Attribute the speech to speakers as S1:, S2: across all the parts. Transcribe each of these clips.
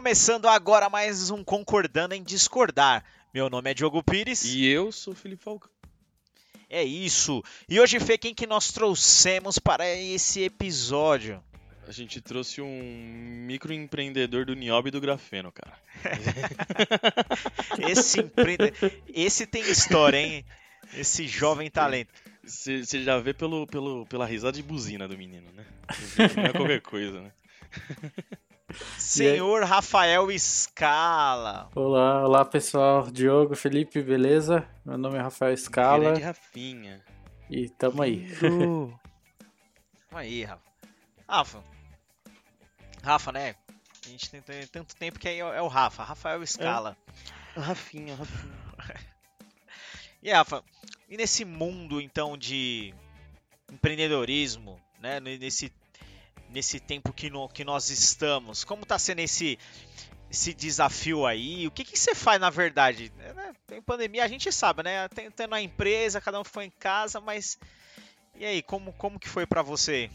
S1: Começando agora mais um Concordando em Discordar. Meu nome é Diogo Pires.
S2: E eu sou Felipe Falcão.
S1: É isso. E hoje, Fê, quem que nós trouxemos para esse episódio?
S2: A gente trouxe um microempreendedor do Niobe e do Grafeno, cara.
S1: esse empreendedor... Esse tem história, hein? Esse jovem talento.
S2: Você já vê pelo, pelo, pela risada de buzina do menino, né? Não é qualquer coisa, né?
S1: Senhor Rafael Scala.
S3: Olá, olá pessoal. Diogo, Felipe, beleza? Meu nome é Rafael Scala.
S2: Grande Rafinha.
S3: E tamo aí.
S1: tamo aí, Rafa. Rafa. Rafa, né? A gente tem, tem tanto tempo que aí é o Rafa, Rafael Scala.
S2: É. Rafinha, Rafinha.
S1: e Rafa, e nesse mundo então de empreendedorismo, né? Nesse nesse tempo que, no, que nós estamos? Como está sendo esse, esse desafio aí? O que, que você faz na verdade? É, né? Tem pandemia, a gente sabe, né? Tem, tendo a empresa, cada um foi em casa, mas e aí, como, como que foi para você?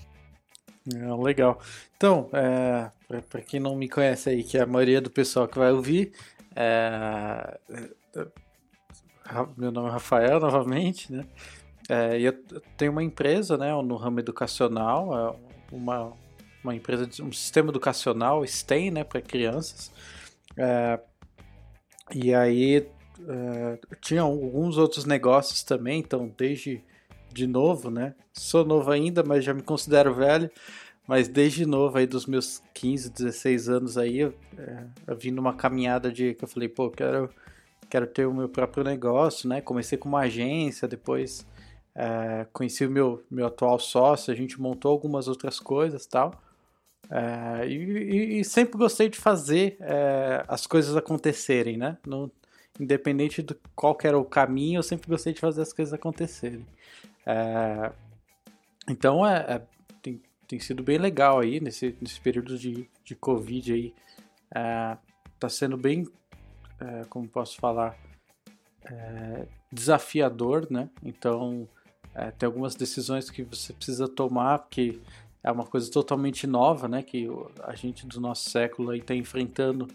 S3: É, legal. Então, é, para quem não me conhece aí, que é a maioria do pessoal que vai ouvir, é, é meu nome é Rafael, novamente, né? É, eu tenho uma empresa, né, no ramo educacional, é uma, uma empresa, um sistema educacional, STEM, né, para crianças. É, e aí é, tinha alguns outros negócios também, então desde de novo, né? Sou novo ainda, mas já me considero velho. Mas desde novo, aí dos meus 15, 16 anos aí, eu, é, eu vim numa caminhada de que eu falei, pô, quero, quero ter o meu próprio negócio, né? Comecei com uma agência, depois é, conheci o meu, meu atual sócio, a gente montou algumas outras coisas tal. É, e, e, sempre gostei de fazer é, as coisas acontecerem, né? No, independente de qual era o caminho, eu sempre gostei de fazer as coisas acontecerem. É, então é, é, tem, tem sido bem legal aí nesse, nesse período de, de Covid aí. É, tá sendo bem, é, como posso falar, desafiador, né? Então tem algumas decisões que você precisa tomar, porque é uma coisa totalmente nova, né? Que a gente do nosso século está enfrentando.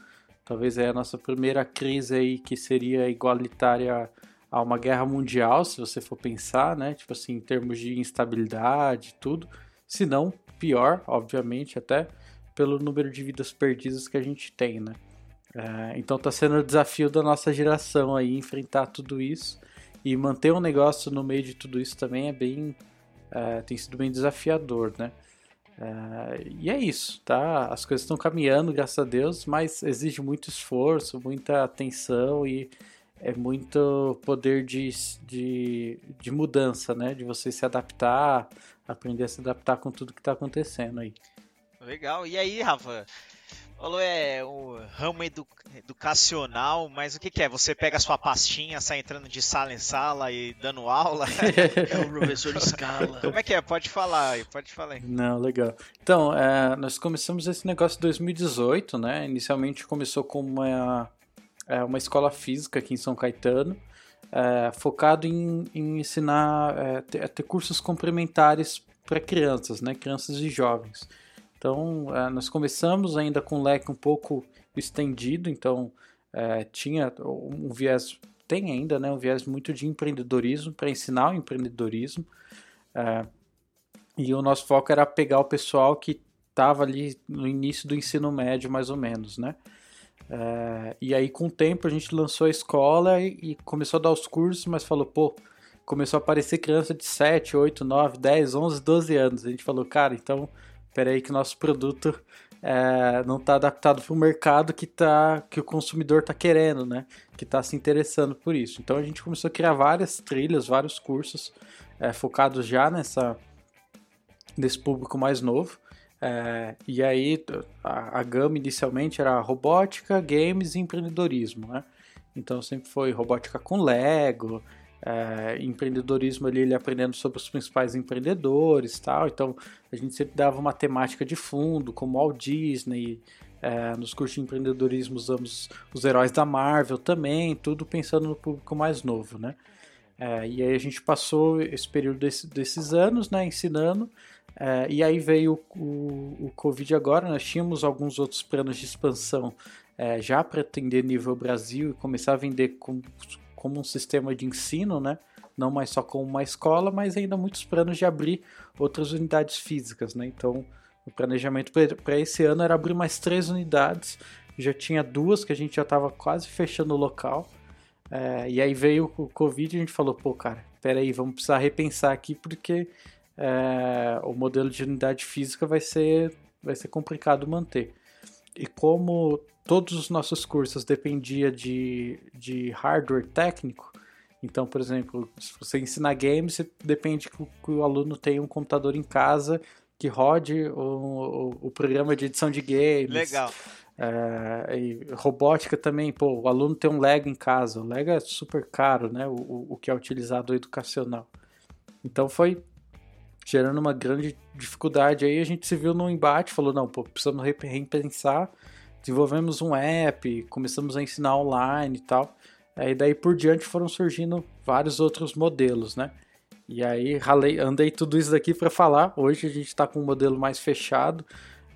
S3: Talvez é a nossa primeira crise aí que seria igualitária a uma guerra mundial, se você for pensar, né? Tipo assim, em termos de instabilidade, tudo. Se não, pior, obviamente, até pelo número de vidas perdidas que a gente tem, né? É, então está sendo o desafio da nossa geração aí enfrentar tudo isso e manter um negócio no meio de tudo isso também é bem é, tem sido bem desafiador, né? É, e é isso, tá? As coisas estão caminhando, graças a Deus, mas exige muito esforço, muita atenção e é muito poder de, de, de mudança, né? De você se adaptar, aprender a se adaptar com tudo que está acontecendo aí.
S1: Legal. E aí, Rafa? Falou é o ramo edu educacional, mas o que, que, é? Você pega a sua pastinha, sai entrando de sala em sala e dando aula?
S2: é o professor de escala.
S1: Como é que é? Pode falar aí, pode falar aí.
S3: Não, legal. Então, é, nós começamos esse negócio em 2018, né? Inicialmente começou com uma, é, uma escola física aqui em São Caetano, é, focado em, em ensinar, é, ter, ter cursos complementares para crianças, né? Crianças e jovens. Então, é, nós começamos ainda com um leque um pouco estendido, então é, tinha um viés, tem ainda, né, um viés muito de empreendedorismo, para ensinar o empreendedorismo. É, e o nosso foco era pegar o pessoal que estava ali no início do ensino médio, mais ou menos, né? É, e aí, com o tempo, a gente lançou a escola e, e, começou a dar os cursos, mas falou, pô, começou a aparecer criança de 7, 8, 9, 10, 11, 12 anos. A gente falou, cara, então Peraí que nosso produto é, não está adaptado para o mercado que, tá, que o consumidor está querendo, né? Que está se interessando por isso. Então a gente começou a criar várias trilhas, vários cursos é, focados já nessa nesse público mais novo. É, e aí a, a gama inicialmente era robótica, games e empreendedorismo, né? Então sempre foi robótica com Lego, é, empreendedorismo ali, ele aprendendo sobre os principais empreendedores tal. Então a gente sempre dava uma temática de fundo, como Walt Disney. É, nos cursos de empreendedorismo usamos os heróis da Marvel também, tudo pensando no público mais novo, né? É, e aí a gente passou esse período desse, desses anos, né, ensinando, é, e aí veio o, o, o, Covid agora, nós tínhamos alguns outros planos de expansão é, já para atender nível Brasil e começar a vender com, como um sistema de ensino, né, não mais só como uma escola, mas ainda muitos planos de abrir outras unidades físicas, né, então o planejamento para esse ano era abrir mais três unidades, já tinha duas que a gente já estava quase fechando o local, é, e aí veio o Covid e a gente falou, pô, cara, peraí, vamos precisar repensar aqui porque é, o modelo de unidade física vai ser, vai ser complicado manter. E como todos os nossos cursos dependia de, de hardware técnico, então, por exemplo, se você ensina games, depende que o, que o aluno tenha um computador em casa que rode o, o, o programa de edição de games.
S1: Legal.
S3: É, e robótica também, pô, o aluno tem um Lego em casa, o Lego é super caro, né, o, o que é utilizado educacional. Então foi gerando uma grande dificuldade, aí a gente se viu num embate, falou, não, pô, precisamos repensar, desenvolvemos um app, começamos a ensinar online e tal, aí daí por diante foram surgindo vários outros modelos, né, e aí ralei, andei tudo isso daqui para falar, hoje a gente está com um modelo mais fechado,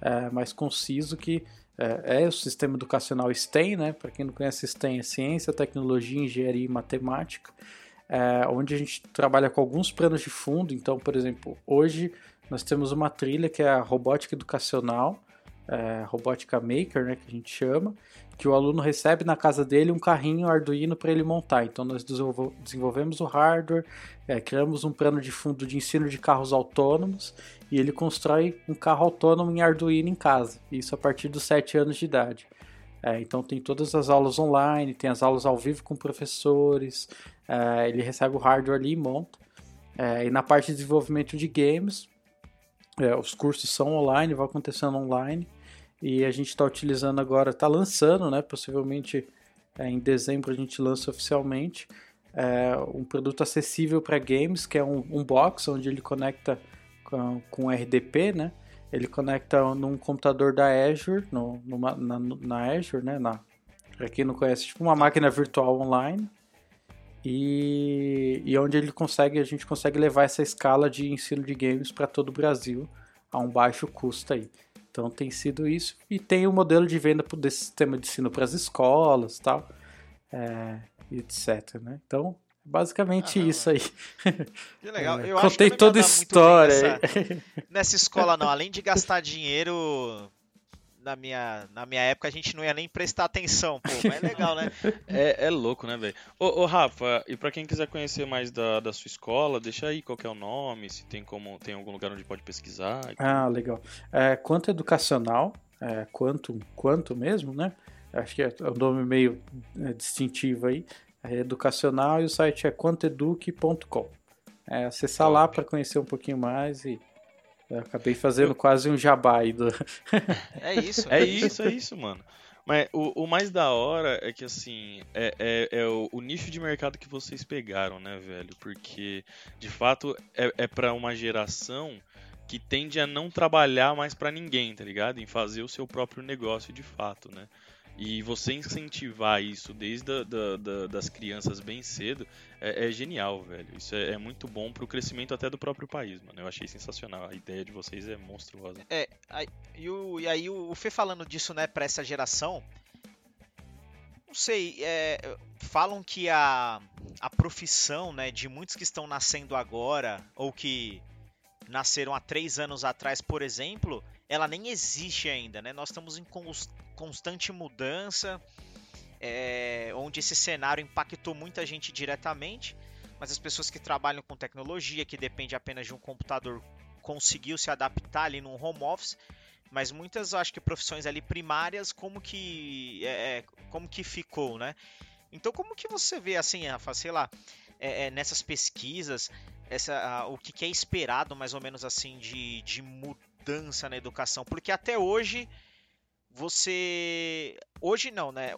S3: é, mais conciso, que é, é, o sistema educacional STEM, né? Para quem não conhece STEM, é ciência, tecnologia, engenharia e matemática, é, onde a gente trabalha com alguns planos de fundo. Então, por exemplo, hoje nós temos uma trilha que é a robótica educacional, é, robótica maker, né, que a gente chama, que o aluno recebe na casa dele um carrinho Arduino para ele montar. Então nós desenvolvemos o hardware, é, criamos um plano de fundo de ensino de carros autônomos e ele constrói um carro autônomo em Arduino em casa. Isso a partir dos 7 anos de idade. É, então tem todas as aulas online, tem as aulas ao vivo com professores, é, ele recebe o hardware ali e monta. É, e na parte de desenvolvimento de games, é, os cursos são online, vão acontecendo online. E a gente está utilizando agora, está lançando, né? Possivelmente é, em dezembro a gente lança oficialmente é, um produto acessível para games, que é um, um, box onde ele conecta com, com RDP, né? Ele conecta num computador da Azure, no, numa, na, na Azure, né? Na, para quem não conhece, tipo uma máquina virtual online. E, e onde ele consegue, a gente consegue levar essa escala de ensino de games para todo o Brasil a um baixo custo aí. Então tem sido isso. E tem o modelo de venda desse sistema de ensino para as escolas tal, é, etc. Né? Então, basicamente ah, isso aí.
S1: Que legal.
S3: Eu Contei toda a história.
S1: Nessa, nessa escola, não. Além de gastar dinheiro na minha, na minha época a gente não ia nem prestar atenção, pô, mas é legal, né?
S2: É, é louco, né, velho? Ô, ô, Rafa, e pra quem quiser conhecer mais da, da sua escola, deixa aí qual é o nome, se tem como tem algum lugar onde pode pesquisar.
S3: Ah, legal. É, quanto educacional, é, quanto, quanto mesmo, né? Acho que é um nome meio é, distintivo aí. É educacional e o site é quantoeduque.com. É, acessar lá para conhecer um pouquinho mais e eu acabei fazendo eu... quase um jabá aí do...
S1: É isso.
S2: É isso, é isso, mano. Mas o, o, mais da hora é que, assim, é, é, é o, o, nicho de mercado que vocês pegaram, né, velho? Porque, de fato, é, é para uma geração que tende a não trabalhar mais para ninguém, tá ligado? Em fazer o seu próprio negócio de fato, né? E você incentivar isso desde a, da, da, das crianças bem cedo é, é genial, velho. Isso é, é muito bom pro crescimento até do próprio país, mano. Eu achei sensacional. A ideia de vocês é monstruosa.
S1: É, e, o, e aí o Fê falando disso, né, pra essa geração. Não sei, é, falam que a, a profissão, né, de muitos que estão nascendo agora, ou que nasceram há três anos atrás, por exemplo, ela nem existe ainda, né? Nós estamos em constante mudança, é, onde esse cenário impactou muita gente diretamente, mas as pessoas que trabalham com tecnologia, que depende apenas de um computador, conseguiu se adaptar ali num home office, mas muitas, acho que profissões ali primárias, como que, é, é, como que ficou, né? Então, como que você vê, assim, Rafa, sei lá, é, é, nessas pesquisas, essa, o que, que, é esperado, mais ou menos assim, de, de mudança na educação? Porque até hoje você. Hoje não, né?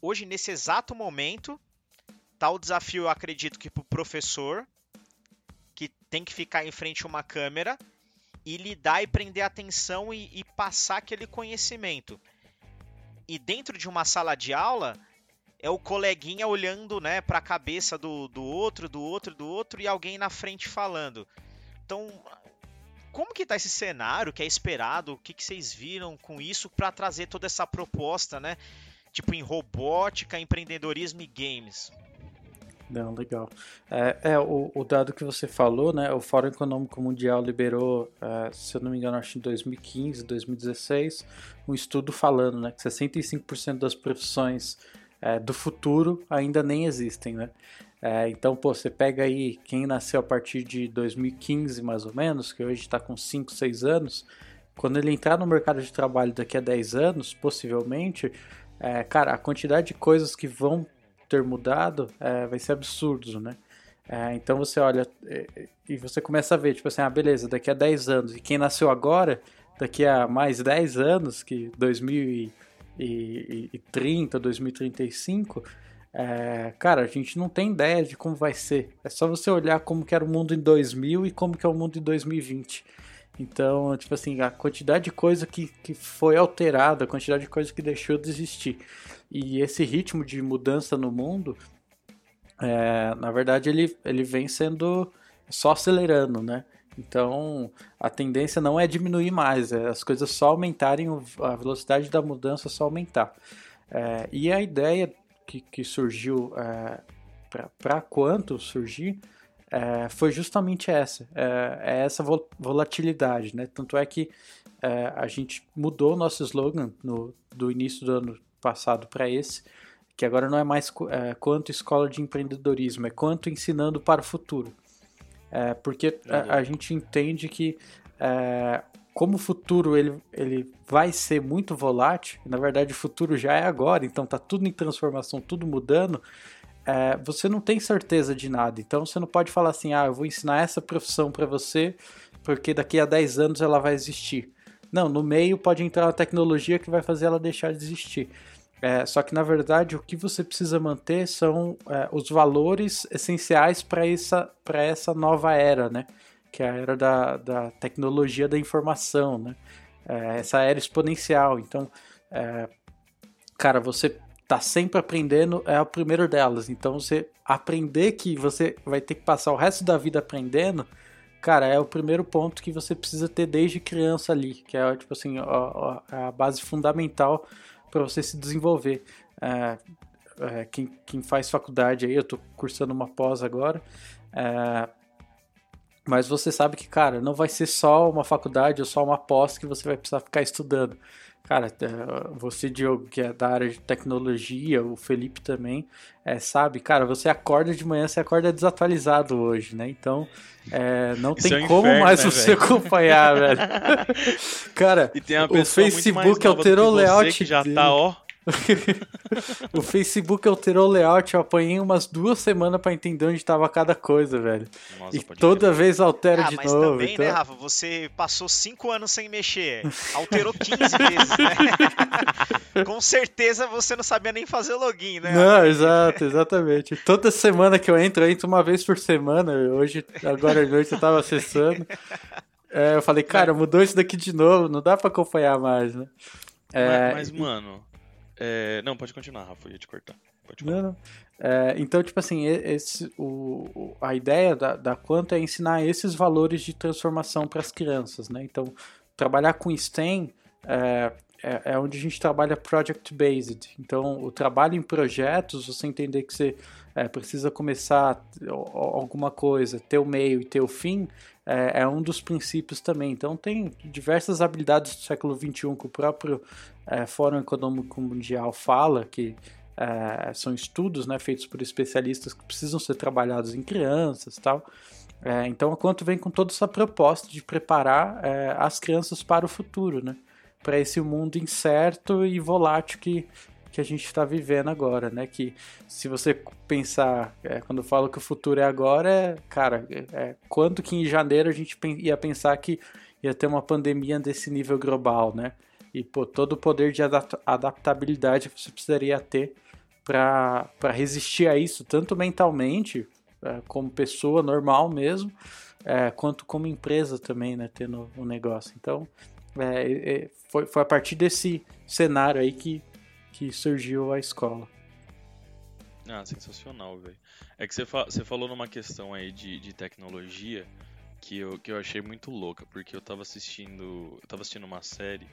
S1: Hoje, nesse exato momento, tá o desafio, eu acredito que pro professor, que tem que ficar em frente a uma câmera e lidar e prender atenção e, e passar aquele conhecimento. E dentro de uma sala de aula, é o coleguinha olhando, né, para a cabeça do, do outro, do outro, do outro e alguém na frente falando. Então, como que tá esse cenário que é esperado? O que, que vocês viram com isso para trazer toda essa proposta, né? Tipo em robótica, empreendedorismo e games.
S3: Não, legal. É, é o, o, dado que você falou, né? O Fórum Econômico Mundial liberou, é, se eu não me engano, acho em 2015, 2016, um estudo falando, né, que 65% das profissões é, do futuro ainda nem existem, né? É, então, pô, você pega aí quem nasceu a partir de 2015, mais ou menos, que hoje está com 5, 6 anos, quando ele entrar no mercado de trabalho daqui a 10 anos, possivelmente, é, cara, a quantidade de coisas que vão ter mudado é, vai ser absurdo, né? É, então você olha é, e você começa a ver, tipo assim, ah, beleza, daqui a 10 anos, e quem nasceu agora, daqui a mais 10 anos, que 2000 2030, 2035, é, cara, a gente não tem ideia de como vai ser. É só você olhar como que era o mundo em 2000 e como que é o mundo em 2020. Então, tipo assim, a quantidade de coisa que, que foi alterada, a quantidade de coisa que deixou de existir. E esse ritmo de mudança no mundo, é, na verdade, ele, ele vem sendo só acelerando, né? Então, a tendência não é diminuir mais, é as coisas só aumentarem, a velocidade da mudança só aumentar. É, e a ideia que, que surgiu é, para quanto surgir é, foi justamente essa, é, é essa volatilidade, né? Tanto é que é, a gente mudou o nosso slogan no, do início do ano passado para esse, que agora não é mais é, quanto escola de empreendedorismo, é quanto ensinando para o futuro. É, porque a, a, gente entende que como o futuro ele, ele vai ser muito volátil, na verdade o futuro já é agora, então tá tudo em transformação, tudo mudando, é, você não tem certeza de nada. Então você não pode falar assim, ah, eu vou ensinar essa profissão para você, porque daqui a 10 anos ela vai existir. Não, no meio pode entrar a tecnologia que vai fazer ela deixar de existir. É, só que na verdade o que você precisa manter são é, os valores essenciais para essa, essa nova era, né? Que é a era da, da tecnologia da informação, né? É, essa era exponencial. Então, é, cara, você tá sempre aprendendo é o primeiro delas. Então, você aprender que você vai ter que passar o resto da vida aprendendo, cara, é o primeiro ponto que você precisa ter desde criança ali, que é tipo assim a, a base fundamental para você se desenvolver. É, é, quem, quem, faz faculdade aí, eu estou cursando uma pós agora, é, mas você sabe que, cara, não vai ser só uma faculdade ou só uma pós que você vai precisar ficar estudando. Cara, é, você, Diogo, que é da área de tecnologia, o Felipe também, é, sabe, cara, você acorda de manhã, você acorda desatualizado hoje, né? Então, é, não tem é um como inferno, mais né, você véio? acompanhar, velho. cara, o Facebook alterou o layout.
S2: Que já tá, ó.
S3: o Facebook alterou o layout, eu apanhei umas duas semanas para entender onde estava cada coisa, velho. Nossa, e toda vez altera ah, de
S1: mas
S3: novo.
S1: Também, né, então... né, Rafa? Você passou cinco anos sem mexer. Alterou 15 vezes, né? Com certeza você não sabia nem fazer login, né?
S3: Não, exato, exatamente. Toda semana que eu entro, eu entro uma vez por semana. Hoje, agora à noite, eu tava acessando. É, eu falei, cara, mudou isso daqui de novo, não dá para acompanhar mais, né?
S2: É, mas, mas, mano, é... Não, pode continuar, Rafa, eu ia te cortar.
S3: Não, não. É, então, tipo assim, esse, o, a ideia da, da Quanto é ensinar esses valores de transformação para as crianças, né? Então, trabalhar com STEM é, é, é, onde a gente trabalha project-based. Então, o trabalho em projetos, você entender que você é, precisa começar alguma coisa, ter o meio e ter o fim, é, é, um dos princípios também. Então, tem diversas habilidades do século XXI que o próprio é, Fórum Econômico Mundial fala, que é, são estudos né, feitos por especialistas que precisam ser trabalhados em crianças tal. É, então, a Quanto vem com toda essa proposta de preparar é, as crianças para o futuro, né? para esse mundo incerto e volátil que, que a gente está vivendo agora, né? Que se você pensar, é, quando eu falo que o futuro é agora, é, cara, é, quanto que em janeiro a gente ia pensar que ia ter uma pandemia desse nível global, né? E pô, todo o poder de adaptabilidade que você precisaria ter para resistir a isso, tanto mentalmente, é, como pessoa normal mesmo, é, quanto como empresa também, né? Tendo um negócio. Então, é, foi, foi a partir desse cenário aí que, que surgiu a escola.
S2: Ah, sensacional, velho. É que você, fa você falou numa questão aí de, de tecnologia que eu, que eu achei muito louca, porque eu tava assistindo. Eu tava assistindo uma série.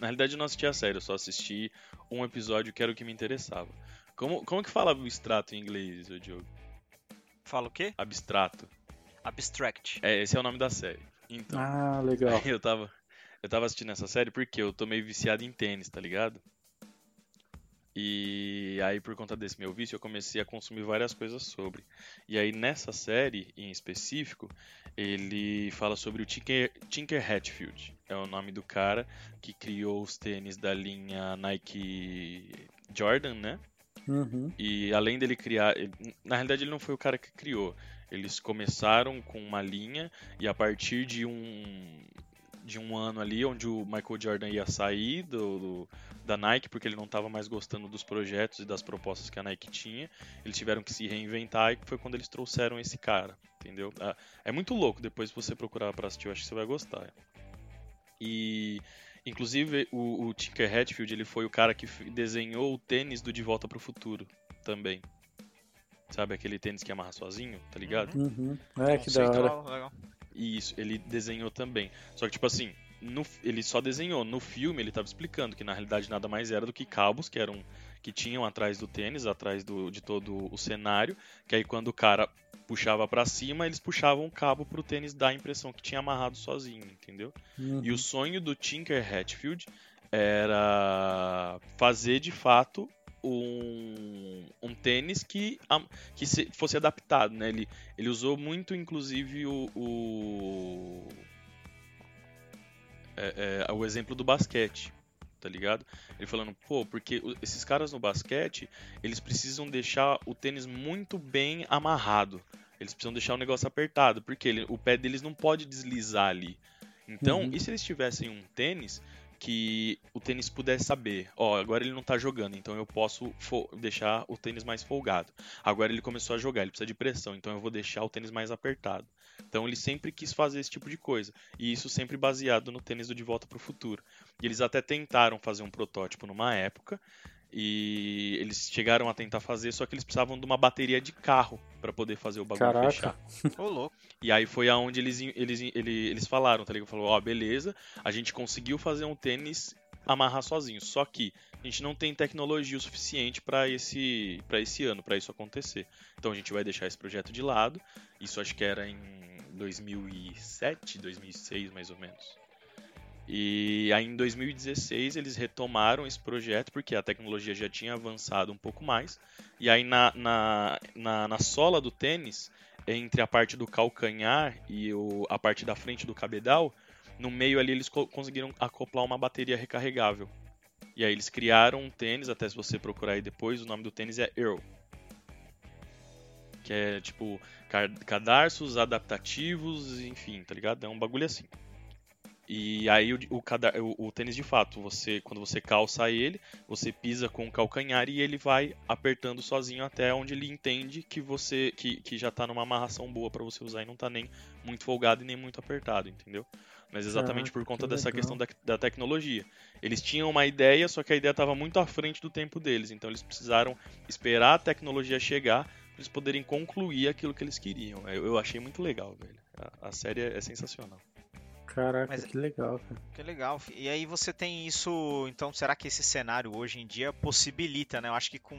S2: Na realidade eu não assisti a série, eu só assisti um episódio que era o que me interessava. Como, como que fala abstrato em inglês, Diogo?
S1: Fala o quê?
S2: Abstrato.
S1: Abstract.
S2: É, esse é o nome da série. Então,
S3: Ah, legal.
S2: eu tava. Eu tava assistindo essa série porque eu tô meio viciado em tênis, tá ligado? E aí, por conta desse meu vício, eu comecei a consumir várias coisas sobre. E aí, nessa série em específico, ele fala sobre o Tinker, Tinker Hatfield. É o nome do cara que criou os tênis da linha Nike Jordan, né?
S3: Uhum.
S2: E além dele criar. ele- na realidade, ele não foi o cara que criou. Eles começaram com uma linha e a partir de um. De um ano ali, onde o Michael Jordan ia sair do, do- da Nike, porque ele não estava mais gostando dos projetos e das propostas que a Nike tinha, eles tiveram que se reinventar e foi quando eles trouxeram esse cara, entendeu? Ah, É muito louco, depois você procurar pra assistir, eu acho que você vai gostar. E inclusive o, o Tinker Hatfield ele foi o cara que desenhou o tênis do De Volta pro Futuro também. Sabe aquele tênis que amarra sozinho, tá ligado?
S3: Uhum. É, que da hora.
S1: Legal.
S2: E isso, ele desenhou também. Só que tipo assim, no ele só desenhou. No filme ele tava explicando que na realidade nada mais era do que cabos que eram que tinham atrás do tênis, atrás do, de todo o cenário, que aí quando o cara puxava pra cima, eles puxavam o cabo pro tênis dar a impressão que tinha amarrado sozinho, entendeu?
S3: Uhum.
S2: E o sonho do Tinker Hatfield era fazer de fato um, um tênis que, que se- fosse adaptado, né? Ele, ele usou muito, inclusive, o, o, é, é, o exemplo do basquete, tá ligado? Ele falando, pô, porque o- esses caras no basquete, eles precisam deixar o tênis muito bem amarrado. Eles precisam deixar o negócio apertado, porque ele- o pé deles não pode deslizar ali. Então,
S3: Uhum.
S2: e se eles tivessem um tênis que o tênis pudesse saber, ó, agora ele não tá jogando, então eu posso deixar o tênis mais folgado. Agora ele começou a jogar, ele precisa de pressão, então eu vou deixar o tênis mais apertado. Então ele sempre quis fazer esse tipo de coisa, e isso sempre baseado no tênis do De Volta pro Futuro. E eles até tentaram fazer um protótipo numa época, e eles chegaram a tentar fazer, só que eles precisavam de uma bateria de carro para poder fazer o bagulho
S3: Caraca.
S2: fechar.
S1: Ô, louco.
S2: E aí foi aonde eles, eles, eles, eles falaram, tá ligado? Falou, ó, beleza, a gente conseguiu fazer um tênis amarrar sozinho, só que a gente não tem tecnologia o suficiente para esse, pra esse ano, para isso acontecer. Então a gente vai deixar esse projeto de lado, isso acho que era em 2007, 2006 mais ou menos. E aí em 2016 eles retomaram esse projeto porque a tecnologia já tinha avançado um pouco mais. E aí na, na, na, na sola do tênis, entre a parte do calcanhar e o, a parte da frente do cabedal, no meio ali eles co- conseguiram acoplar uma bateria recarregável. E aí eles criaram um tênis, até se você procurar aí depois, o nome do tênis é Earl. Que é tipo ca- cadarços adaptativos, enfim, tá ligado? É um bagulho assim. E aí o, o, o- o tênis de fato, você quando você calça ele, você pisa com o calcanhar e ele vai apertando sozinho até onde ele entende que você que, que já tá numa amarração boa para você usar e não tá nem muito folgado e nem muito apertado, entendeu? Mas exatamente
S3: Caraca,
S2: por conta
S3: que
S2: dessa
S3: legal.
S2: questão da, da tecnologia. Eles tinham uma ideia, só que a ideia estava muito à frente do tempo deles, então eles precisaram esperar a tecnologia chegar para eles poderem concluir aquilo que eles queriam. Eu, eu achei muito legal, velho. A, a série é, é sensacional.
S3: Caraca,
S1: Mas-
S3: que legal, cara.
S1: Que legal. E aí você tem isso. Então, será que esse cenário hoje em dia possibilita, né? Eu acho que com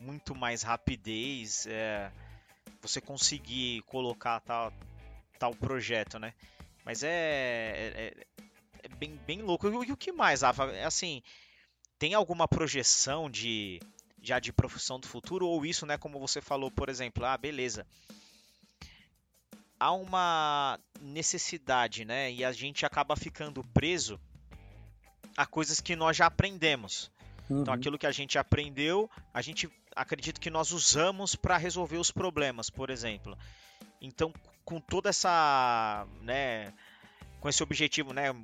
S1: muito mais rapidez é, você conseguir colocar tal, tal projeto, né? Mas é, é, é- é bem, bem louco. E o que mais, Rafa? É assim, tem alguma projeção de já de profissão do futuro ou isso, né? Como você falou, por exemplo, ah, beleza. Há uma necessidade, né? E a gente acaba ficando preso a coisas que nós já aprendemos. Então,
S3: Uhum.
S1: aquilo que a gente aprendeu, a gente acredita que nós usamos para resolver os problemas, por exemplo. Então, com toda essa, né, com esse objetivo, né,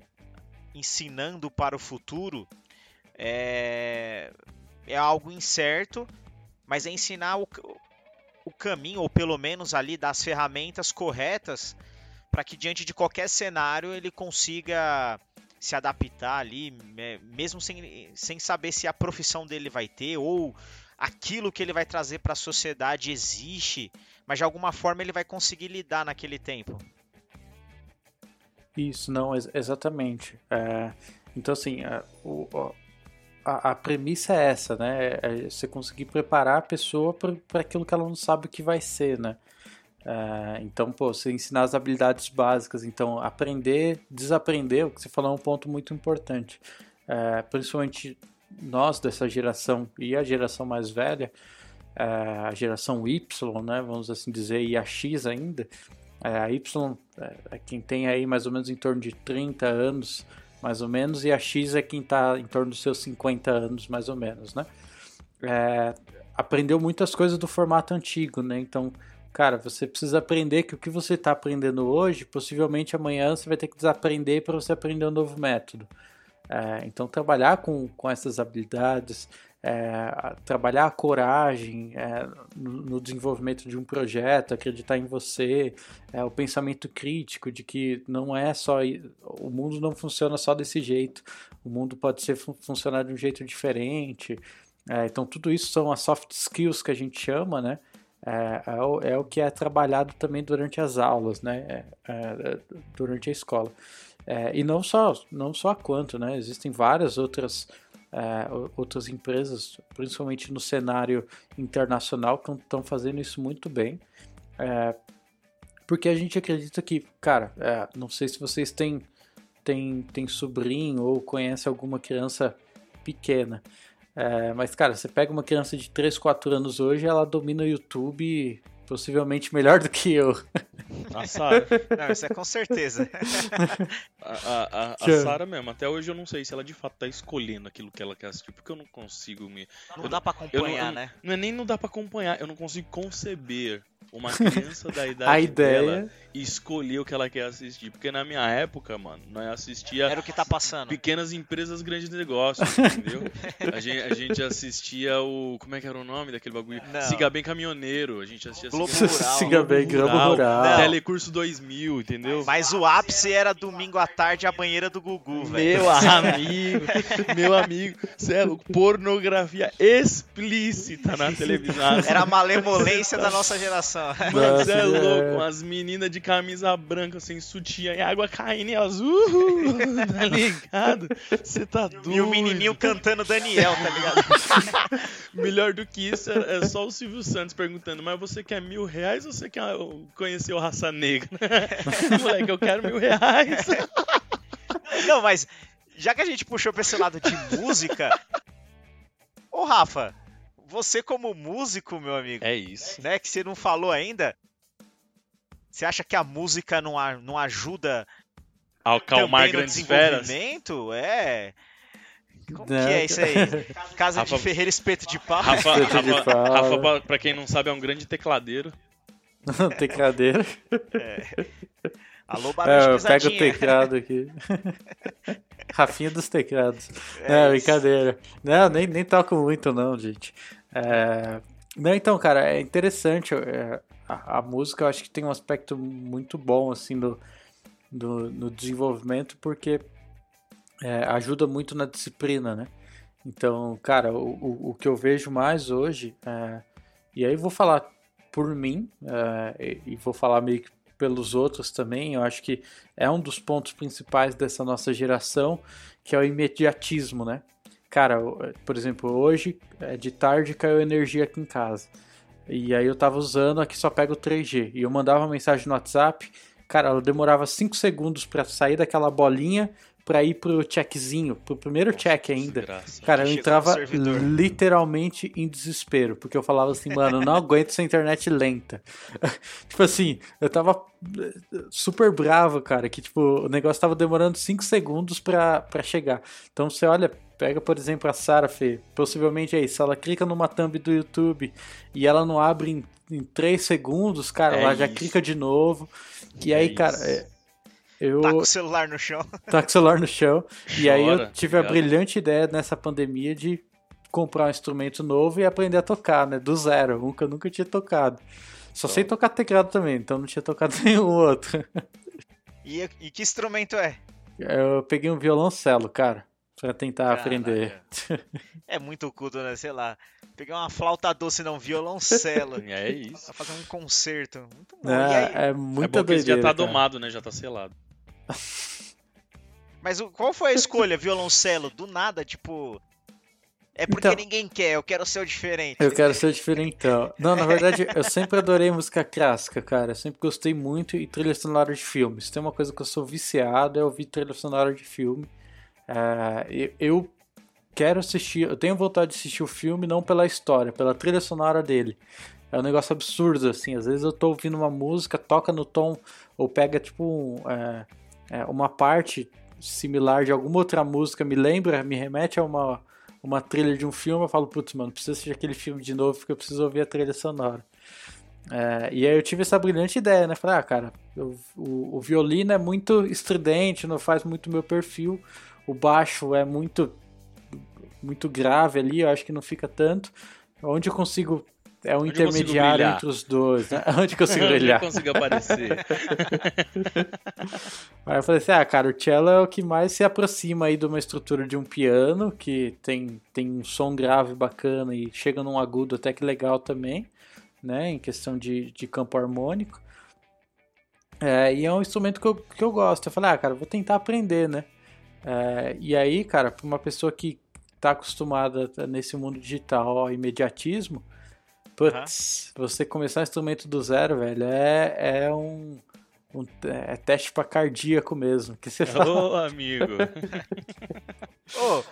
S1: ensinando para o futuro, é, é algo incerto, mas é ensinar o, o caminho, ou pelo menos ali das ferramentas corretas, para que diante de qualquer cenário ele consiga se adaptar ali, né, mesmo sem, sem saber se a profissão dele vai ter ou aquilo que ele vai trazer para a sociedade existe, mas de alguma forma ele vai conseguir lidar naquele tempo.
S3: Isso, não, ex exatamente. É, então, assim, a, o, a, a, premissa é essa, né? É, é você conseguir preparar a pessoa para aquilo que ela não sabe o que vai ser, né? É, então, pô, você ensinar as habilidades básicas, então aprender, desaprender, o que você falou é um ponto muito importante. É, principalmente nós dessa geração e a geração mais velha, a geração Y, né, vamos assim dizer, e a X ainda, a Y quem tem aí mais ou menos em torno de 30 anos, mais ou menos, e a X é quem está em torno dos seus 50 anos, mais ou menos, né? É, aprendeu muitas coisas do formato antigo, né? Então, cara, você precisa aprender que o que você está aprendendo hoje, possivelmente amanhã você vai ter que desaprender para você aprender um novo método. É, então, trabalhar com, com essas habilidades, é, trabalhar a coragem é, no, desenvolvimento de um projeto, acreditar em você, é, o pensamento crítico de que não é só o mundo não funciona só desse jeito, o mundo pode ser funcionar de um jeito diferente. É, então tudo isso são as soft skills que a gente chama, né? É, é, o, é o que é trabalhado também durante as aulas, né? durante a escola. e não só não só a quanto, né? Existem várias outras é, outras empresas, principalmente no cenário internacional, que estão fazendo isso muito bem. É, porque a gente acredita que, cara, é, não sei se vocês têm, têm, têm sobrinho ou conhecem alguma criança pequena. É, mas, cara, você pega uma criança de 3, 4 anos hoje, ela domina o YouTube possivelmente melhor do que eu.
S1: A Sara. Não, isso é com certeza.
S2: a, a, a, a Sara mesmo, até hoje eu não sei se ela de fato tá escolhendo aquilo que ela quer assistir, porque eu não consigo me.
S1: Não eu, dá pra acompanhar,
S2: não,
S1: né?
S2: Não é nem não dá pra acompanhar, eu não consigo conceber uma criança da idade a ideia... dela escolher o que ela quer assistir. Porque na minha época, mano, nós assistia.
S1: Era o que tá passando.
S2: Pequenas empresas, grandes negócios, entendeu? a, gente, a gente assistia o. Como é que era o nome daquele bagulho? Não. Siga Bem Caminhoneiro. A gente assistia
S3: Globo Siga, Rural. Siga Bem Globo Rural. Rural.
S2: Telecurso 2000, entendeu?
S1: Mas o ápice era domingo à tarde a banheira do Gugu, velho.
S2: Meu amigo, meu amigo. É pornografia explícita na televisão.
S1: Era a malemolência da nossa geração.
S2: Mano, você é louco. As meninas de camisa branca, sem sutiã e água caindo e azul. Tá ligado? Você tá doido.
S1: E o menininho cantando Daniel, tá ligado?
S2: Melhor do que isso é, é, só o Silvio Santos perguntando: Mas você quer mil reais ou você quer conhecer o Raça Negra? Moleque, eu quero mil reais.
S1: Não, mas já que a gente puxou pra esse lado de música. Ô, Rafa, você como músico, meu amigo.
S2: É isso.
S1: Né, que você não falou ainda. Você acha que a música não, não ajuda
S2: a acalmar grandes feras?
S1: É. Como não. que é isso aí? Casa Rafa, de Ferreira Espeto de Pau.
S2: Rafa, Rafa, Rafa, pra quem não sabe, é um grande tecladeiro.
S3: tecladeiro.
S1: É. Alô, barulho
S3: é, Pega o teclado aqui. Rafinha dos teclados. É, brincadeira. Não, nem, nem toco muito não, gente. É... Não, então, cara, é interessante. É, a, a, música eu acho que tem um aspecto muito bom, assim, do, do no desenvolvimento, porque é, ajuda muito na disciplina, né? Então, cara, o, o, o que eu vejo mais hoje, é, e aí vou falar por mim, é, e, e vou falar meio que pelos outros também, eu acho que é um dos pontos principais dessa nossa geração, que é o imediatismo, né? Cara, por exemplo, hoje, é de tarde, caiu energia aqui em casa. E aí eu tava usando, aqui só pega o 3G. E eu mandava uma mensagem no WhatsApp, cara, ela demorava 5 segundos para sair daquela bolinha para ir pro checkzinho, pro primeiro check ainda. Desgraça. Cara, eu entrava literalmente em desespero, porque eu falava assim, mano, não aguento essa internet lenta. tipo assim, eu tava eh, super bravo, cara, que tipo, o negócio tava demorando 5 segundos para chegar. Então você olha, pega por exemplo a Sarah Fê, possivelmente é isso, ela clica numa thumb do YouTube e ela não abre em, em 3 segundos, cara, é ela isso. já clica de novo. E é aí, isso. cara, é, eu...
S1: Tá com o celular no chão.
S3: Tá com o celular no chão. e aí eu tive a brilhante ideia nessa pandemia de comprar um instrumento novo e aprender a tocar, né? Do zero. Nunca, nunca tinha tocado. Só sei tocar teclado também, então não tinha tocado nenhum outro.
S1: E, e que instrumento é?
S3: Eu peguei um violoncelo, cara. Pra tentar Caraca. aprender.
S1: É muito culto, né? Sei lá. Pegar uma flauta doce não, violoncelo.
S2: é isso.
S1: Pra fazer um concerto. Muito
S3: bom. É, é muita é bom
S2: já tá domado, né? Já tá selado.
S1: Mas qual foi a escolha? Violoncelo? Do nada, tipo. É porque então, ninguém quer, eu quero ser o diferente.
S3: Eu quero ser o diferentão. Não, na verdade, eu sempre adorei música clássica, cara. Eu sempre gostei muito e trilha sonora de filmes. Tem uma coisa que eu sou viciado, é ouvir trilha sonora de filme. Uh, eu quero assistir, eu tenho vontade de assistir o filme não pela história, pela trilha sonora dele. É um negócio absurdo, assim. Às vezes eu tô ouvindo uma música, toca no tom, ou pega, tipo, um, é, é, uma parte similar de alguma outra música, me lembra, me remete a uma uma trilha de um filme, eu falo, putz, mano, preciso assistir aquele filme de novo porque eu preciso ouvir a trilha sonora. É, e aí eu tive essa brilhante ideia, né? Falei, ah, cara, eu, o, o, violino é muito estridente, não faz muito meu perfil, o baixo é muito muito grave ali, eu acho que não fica tanto. Onde eu consigo é um Onde intermediário entre os dois, né? Onde consigo brilhar?
S2: Onde eu consigo aparecer.
S3: Aí eu falei assim, ah, cara, o cello é o que mais se aproxima aí de uma estrutura de um piano, que tem, tem um som grave bacana e chega num agudo até que legal também, né? Em questão de, de campo harmônico. É, e é um instrumento que eu, que eu gosto. Eu falei, ah, cara, vou tentar aprender, né? É, e aí, cara, para uma pessoa que está acostumada nesse mundo digital ao imediatismo, Putz, uhum. você começar um instrumento do zero, velho, é, é um, um é teste para cardíaco mesmo. Que você fala.
S2: Ô, amigo.
S1: Ô,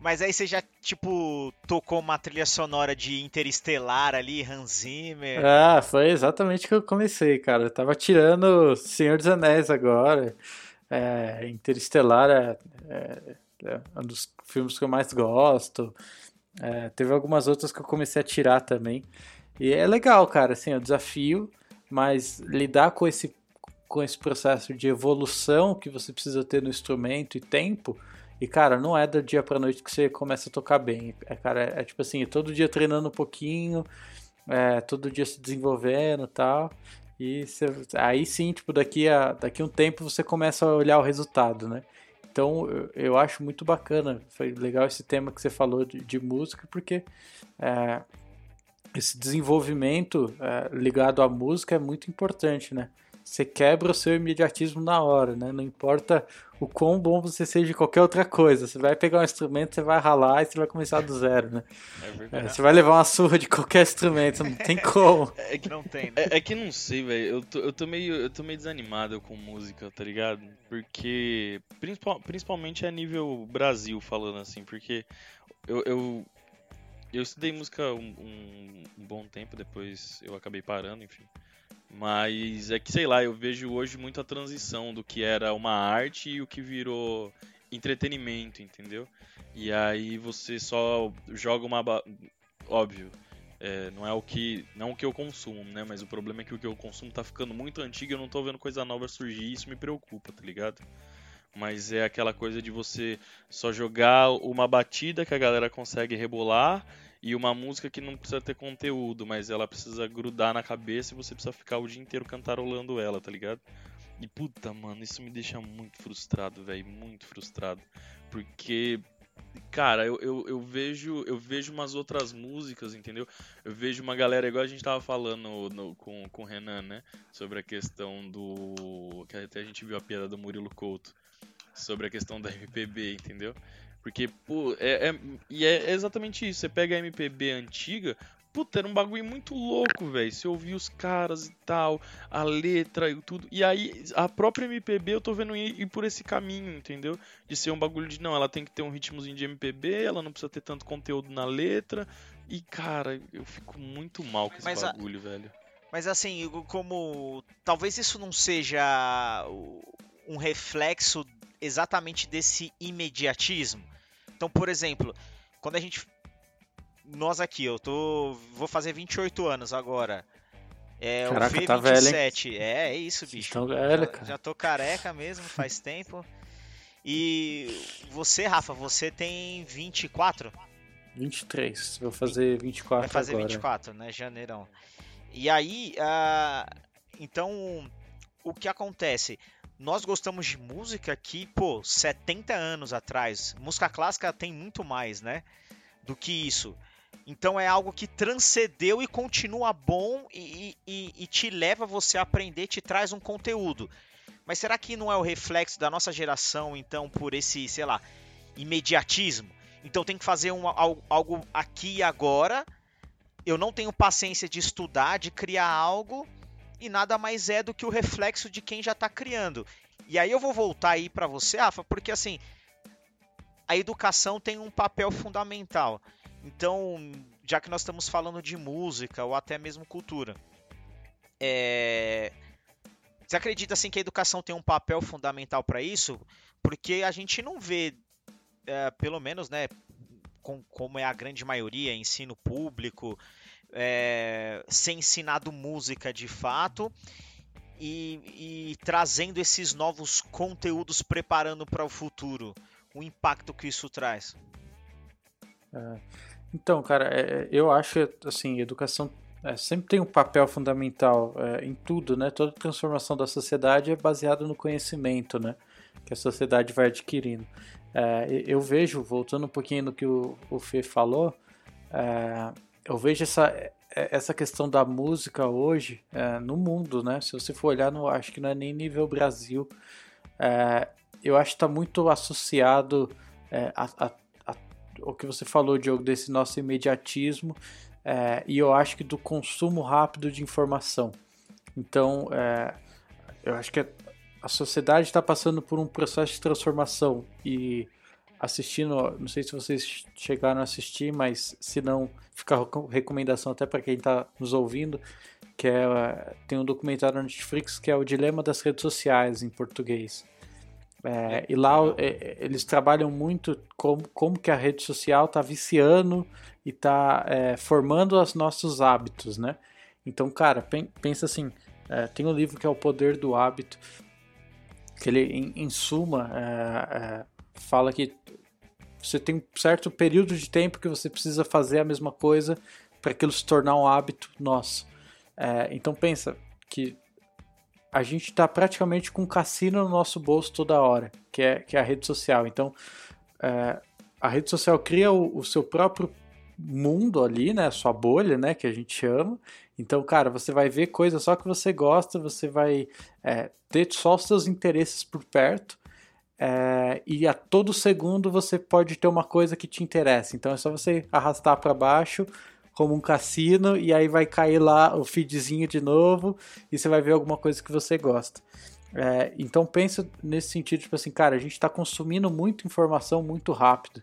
S1: mas aí você já, tipo, tocou uma trilha sonora de Interestelar ali, Hans Zimmer.
S3: Ah, foi exatamente que eu comecei, cara. Eu tava tirando Senhor dos Anéis agora. É, Interestelar é, é, é um dos filmes que eu mais gosto. É, teve algumas outras que eu comecei a tirar também. E é legal, cara, assim, é um desafio, mas lidar com esse, com esse processo de evolução que você precisa ter no instrumento e tempo. E, cara, não é do dia pra noite que você começa a tocar bem. É, cara, é, é tipo assim, todo dia treinando um pouquinho, é, todo dia se desenvolvendo e tal. E aí sim, tipo, daqui a, daqui a um tempo você começa a olhar o resultado, né? Então eu, eu acho muito bacana, foi legal esse tema que você falou de, de música, porque é, esse desenvolvimento é, ligado à música é muito importante, né? Você quebra o seu imediatismo na hora, né? Não importa o quão bom você seja de qualquer outra coisa. Você vai pegar um instrumento, você vai ralar e você vai começar do zero, né? É é, você vai levar uma surra de qualquer instrumento, não tem como.
S2: É que não tem. Né? É, é, que não sei, velho. Eu tô, eu, tô meio, eu tô meio desanimado com música, tá ligado? Porque, principal, principalmente a nível Brasil, falando assim, porque eu, eu, eu estudei música um, um, um bom tempo, depois eu acabei parando, enfim. Mas é que, sei lá, eu vejo hoje muito a transição do que era uma arte e o que virou entretenimento, entendeu? E aí você só joga uma. Óbvio, é, não é o que. Não o que eu consumo, né? Mas o problema é que o que eu consumo tá ficando muito antigo e eu não tô vendo coisa nova surgir e isso me preocupa, tá ligado? Mas é aquela coisa de você só jogar uma batida que a galera consegue rebolar e uma música que não precisa ter conteúdo, mas ela precisa grudar na cabeça e você precisa ficar o dia inteiro cantarolando ela, tá ligado? E puta, mano, isso me deixa muito frustrado, velho, muito frustrado. Porque cara, eu, eu, eu, vejo eu vejo umas outras músicas, entendeu? Eu vejo uma galera, igual a gente tava falando no, com, com o Renan, né? Sobre a questão do. Que até a gente viu a piada do Murilo Couto. Sobre a questão da MPB, entendeu? Porque, pô, é, é, e é exatamente isso. Você pega a MPB antiga, puta, era um bagulho muito louco, velho. Você ouvia os caras e tal, a letra e tudo. E aí, a própria MPB eu tô vendo ir, ir, por esse caminho, entendeu? De ser um bagulho de, não, ela tem que ter um ritmozinho de MPB, ela não precisa ter tanto conteúdo na letra. E, cara, eu fico muito mal com esse mas bagulho, a... velho.
S1: Mas assim, como. Talvez isso não seja um reflexo exatamente desse imediatismo. Então, por exemplo, quando a gente. Nós aqui, eu tô. Vou fazer 28 anos agora. É Caraca, o V27. Tá velho, é, é isso, bicho.
S3: Tão velho,
S1: já, já tô careca mesmo, faz tempo. E você, Rafa, você tem 24?
S3: 23. Vou fazer 24
S1: Vai fazer
S3: agora.
S1: 24, né? Janeirão. E aí, uh, então, o que acontece? Nós gostamos de música que, pô, 70 anos atrás, música clássica tem muito mais, né? Do que isso. Então é algo que transcendeu e continua bom e, e, e, te leva você a aprender, te traz um conteúdo. Mas será que não é o reflexo da nossa geração, então, por esse, sei lá, imediatismo? Então tem que fazer um, algo aqui e agora. Eu não tenho paciência de estudar, de criar algo e nada mais é do que o reflexo de quem já está criando. E aí eu vou voltar aí para você, Rafa, porque assim, a educação tem um papel fundamental. Então, já que nós estamos falando de música ou até mesmo cultura, é... você acredita assim que a educação tem um papel fundamental para isso? Porque a gente não vê, é, pelo menos, né, com, como é a grande maioria, ensino público, é, ser ensinado música de fato e, e trazendo esses novos conteúdos, preparando para o futuro, o impacto que isso traz?
S3: É, então, cara, é, é eu acho assim, educação é, sempre tem um papel fundamental é, em tudo, né? Toda transformação da sociedade é baseada no conhecimento, né? Que a sociedade vai adquirindo. É, eu vejo, voltando um pouquinho no que o, o Fê falou, eu vejo essa, é, essa questão da música hoje é, no mundo, né? Se você for olhar, não acho que não é nem nível Brasil. É, eu acho que está muito associado é, a, a, a, o que você falou, Diogo, desse nosso imediatismo é, e eu acho que do consumo rápido de informação. Então, é, eu acho que a sociedade está passando por um processo de transformação e assistindo, não sei se vocês chegaram a assistir, mas se não, fica recomendação até para quem está nos ouvindo, que é, tem um documentário na Netflix que é o Dilema das Redes Sociais, em português. É, e lá é, eles trabalham muito como, como que a rede social está viciando e está é, formando os nossos hábitos, né? Então, cara, pensa assim, é, tem um livro que é O Poder do Hábito, que ele, em, em suma, é, é, fala que você tem um certo período de tempo que você precisa fazer a mesma coisa para aquilo se tornar um hábito nosso. É, então pensa que a gente está praticamente com um cassino no nosso bolso toda hora, que é, que é a rede social. Então é, a rede social cria o, o, seu próprio mundo ali, né, a sua bolha, né, que a gente chama. Então, cara, você vai ver coisas só que você gosta, você vai é, ter só os seus interesses por perto é, e a todo segundo você pode ter uma coisa que te interessa. Então é só você arrastar para baixo como um cassino e aí vai cair lá o feedzinho de novo e você vai ver alguma coisa que você gosta. É, então pensa nesse sentido, tipo assim, cara, a gente está consumindo muita informação muito rápido.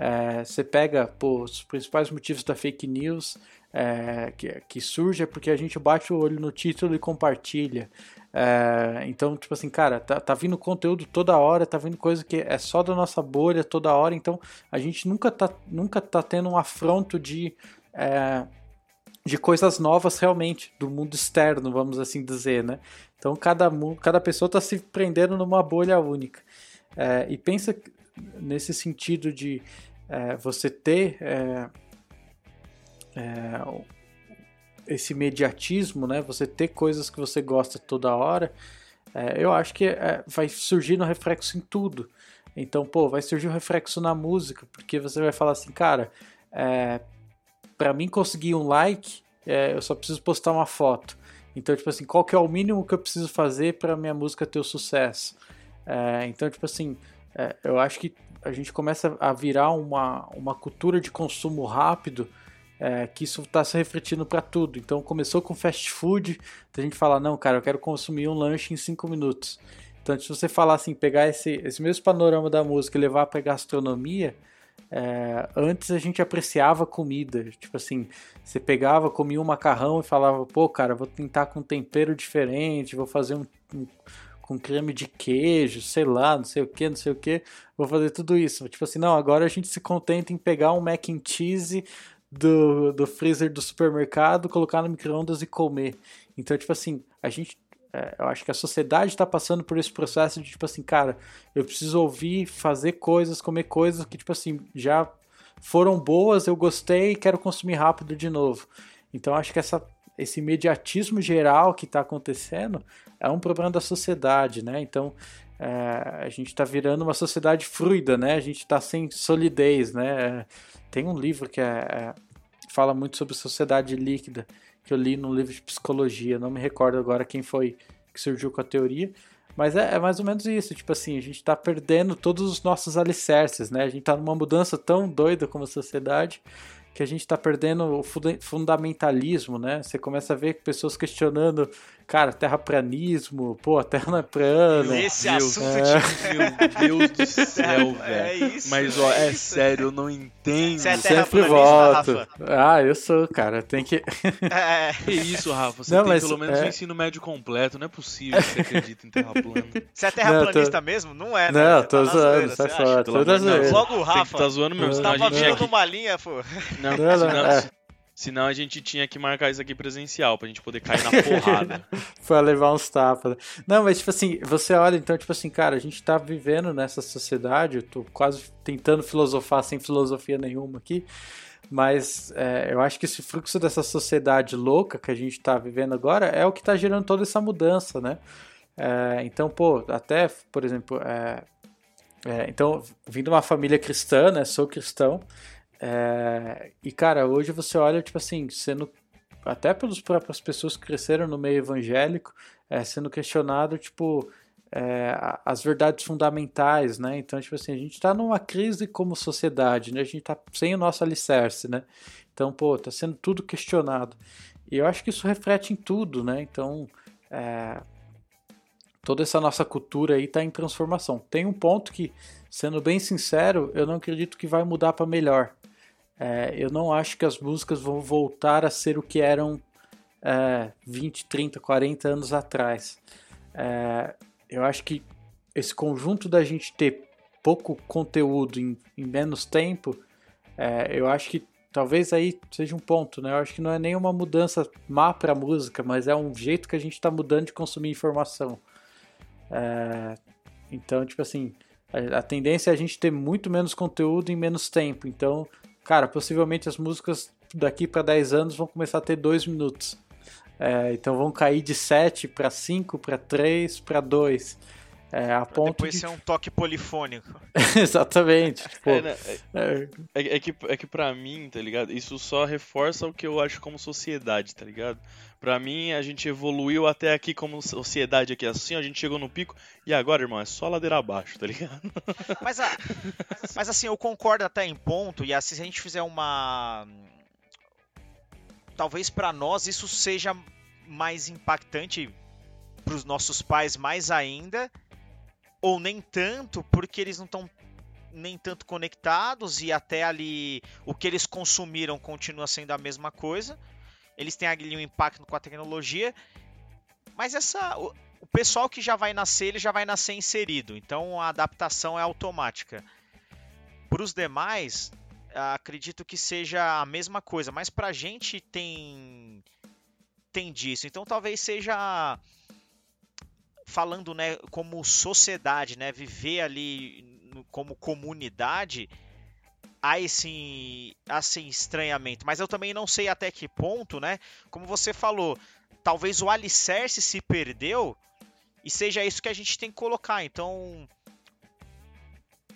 S3: É, você pega pô, os principais motivos da fake news é, que, que surge é porque a gente bate o olho no título e compartilha. É, então, tipo assim, cara, tá, tá vindo conteúdo toda hora, tá vindo coisa que é só da nossa bolha toda hora, então a gente nunca tá, nunca tá tendo um afronto de, é, de coisas novas realmente, do mundo externo, vamos assim dizer, né? Então cada, cada pessoa tá se prendendo numa bolha única. É, e pensa nesse sentido de é, você ter é, é, esse mediatismo, né? Você ter coisas que você gosta toda hora, é, eu acho que é, vai surgir no reflexo em tudo. Então, pô, vai surgir um reflexo na música, porque você vai falar assim, cara, é, para mim conseguir um like, é, eu só preciso postar uma foto. Então, tipo assim, qual que é o mínimo que eu preciso fazer para minha música ter o sucesso? É, então, tipo assim, é, eu acho que a gente começa a virar uma, uma cultura de consumo rápido é, que isso está se refletindo para tudo. Então começou com fast food, a gente fala, não, cara, eu quero consumir um lanche em 5 minutos. Então, se você falar assim, pegar esse, esse mesmo panorama da música e levar para gastronomia, é, antes a gente apreciava comida. Tipo assim, você pegava, comia um macarrão e falava, pô, cara, vou tentar com um tempero diferente, vou fazer um, um com creme de queijo, sei lá, não sei o que, não sei o que, vou fazer tudo isso. Tipo assim, não, agora a gente se contenta em pegar um mac and cheese do, do freezer do supermercado, colocar no micro-ondas e comer. Então, tipo assim, a gente. É, eu acho que a sociedade está passando por esse processo de, tipo assim, cara, eu preciso ouvir, fazer coisas, comer coisas que, tipo assim, já foram boas, eu gostei e quero consumir rápido de novo. Então, acho que essa, esse imediatismo geral que está acontecendo é um problema da sociedade, né? Então é, a gente está virando uma sociedade fluida, né? A gente está sem solidez, né? Tem um livro que é, é, fala muito sobre sociedade líquida que eu li num livro de psicologia. Não me recordo agora quem foi que surgiu com a teoria, mas é, é, mais ou menos isso, tipo assim, a gente tá perdendo todos os nossos alicerces, né? A gente tá numa mudança tão doida como sociedade que a gente tá perdendo o fundamentalismo, né? Você começa a ver pessoas questionando Cara, terraplanismo, pô, a Terra não é plana.
S1: Esse Deus, assunto
S2: é... Meu Deus do céu, é velho. É isso, Mas, ó, é, é sério, eu não entendo. Você
S3: é Sempre volto. Rafa? Ah, eu sou, cara. Tem que.
S2: É. Que isso, Rafa? Você não, tem mas, pelo menos é... um ensino médio completo. Não é possível que você acredite em terra plana.
S1: Você é terraplanista tô... mesmo? Não é, né?
S3: Não, tô tá zoando, sai fora. Tô zoando.
S1: Logo o Rafa.
S2: Tá zoando mesmo.
S1: Tava vindo numa linha, pô.
S2: Não, não, não. Senão a gente tinha que marcar isso aqui presencial pra gente poder cair na porrada.
S3: pra levar uns tapas. Não, mas tipo assim, você olha, então, tipo assim, cara, a gente tá vivendo nessa sociedade, eu tô quase tentando filosofar sem filosofia nenhuma aqui, mas é, eu acho que esse fluxo dessa sociedade louca que a gente tá vivendo agora é o que tá gerando toda essa mudança, né? É, então, pô, até, por exemplo, é, é então, vindo de uma família cristã, né, sou cristão, é, e cara, hoje você olha, tipo assim, sendo até pelas próprias pessoas que cresceram no meio evangélico, é, sendo questionado, tipo, é, as verdades fundamentais, né? Então, tipo assim, a gente está numa crise como sociedade, né? A gente está sem o nosso alicerce, né? Então, pô, tá sendo tudo questionado. E eu acho que isso reflete em tudo, né? Então, é, toda essa nossa cultura aí está em transformação. Tem um ponto que, sendo bem sincero, eu não acredito que vai mudar para melhor. É, eu não acho que as músicas vão voltar a ser o que eram é, 20, 30, 40 anos atrás. É, eu acho que esse conjunto da gente ter pouco conteúdo em, em menos tempo, é, eu acho que talvez aí seja um ponto, né? Eu acho que não é nenhuma mudança má para a música, mas é um jeito que a gente está mudando de consumir informação. É, então, tipo assim, a, a, tendência é a gente ter muito menos conteúdo em menos tempo. Então, cara, possivelmente as músicas daqui para 10 anos vão começar a ter 2 minutos. É, então vão cair de 7 para 5, para 3, para 2. É, a ponto
S1: depois
S3: de...
S1: ser um toque polifônico.
S3: Exatamente. Tipo,
S2: é, né, é, é, é, que, é que pra mim, tá ligado? Isso só reforça o que eu acho como sociedade, tá ligado? Pra mim, a gente evoluiu até aqui como sociedade aqui assim, a gente chegou no pico e agora, irmão, é só ladeira abaixo, tá ligado?
S1: Mas, a, mas assim, eu concordo até em ponto, e assim, se a gente fizer uma. Talvez para nós isso seja mais impactante para os nossos pais mais ainda, ou nem tanto, porque eles não estão nem tanto conectados e até ali o que eles consumiram continua sendo a mesma coisa. Eles têm ali um impacto com a tecnologia, mas essa o, o pessoal que já vai nascer, ele já vai nascer inserido, então a adaptação é automática. Para os demais, acredito que seja a mesma coisa, mas para a gente tem tem disso. Então talvez seja falando, né, como sociedade, né, viver ali como comunidade, há esse, esse estranhamento. Mas eu também não sei até que ponto, né, como você falou, talvez o alicerce se perdeu e seja isso que a gente tem que colocar. Então,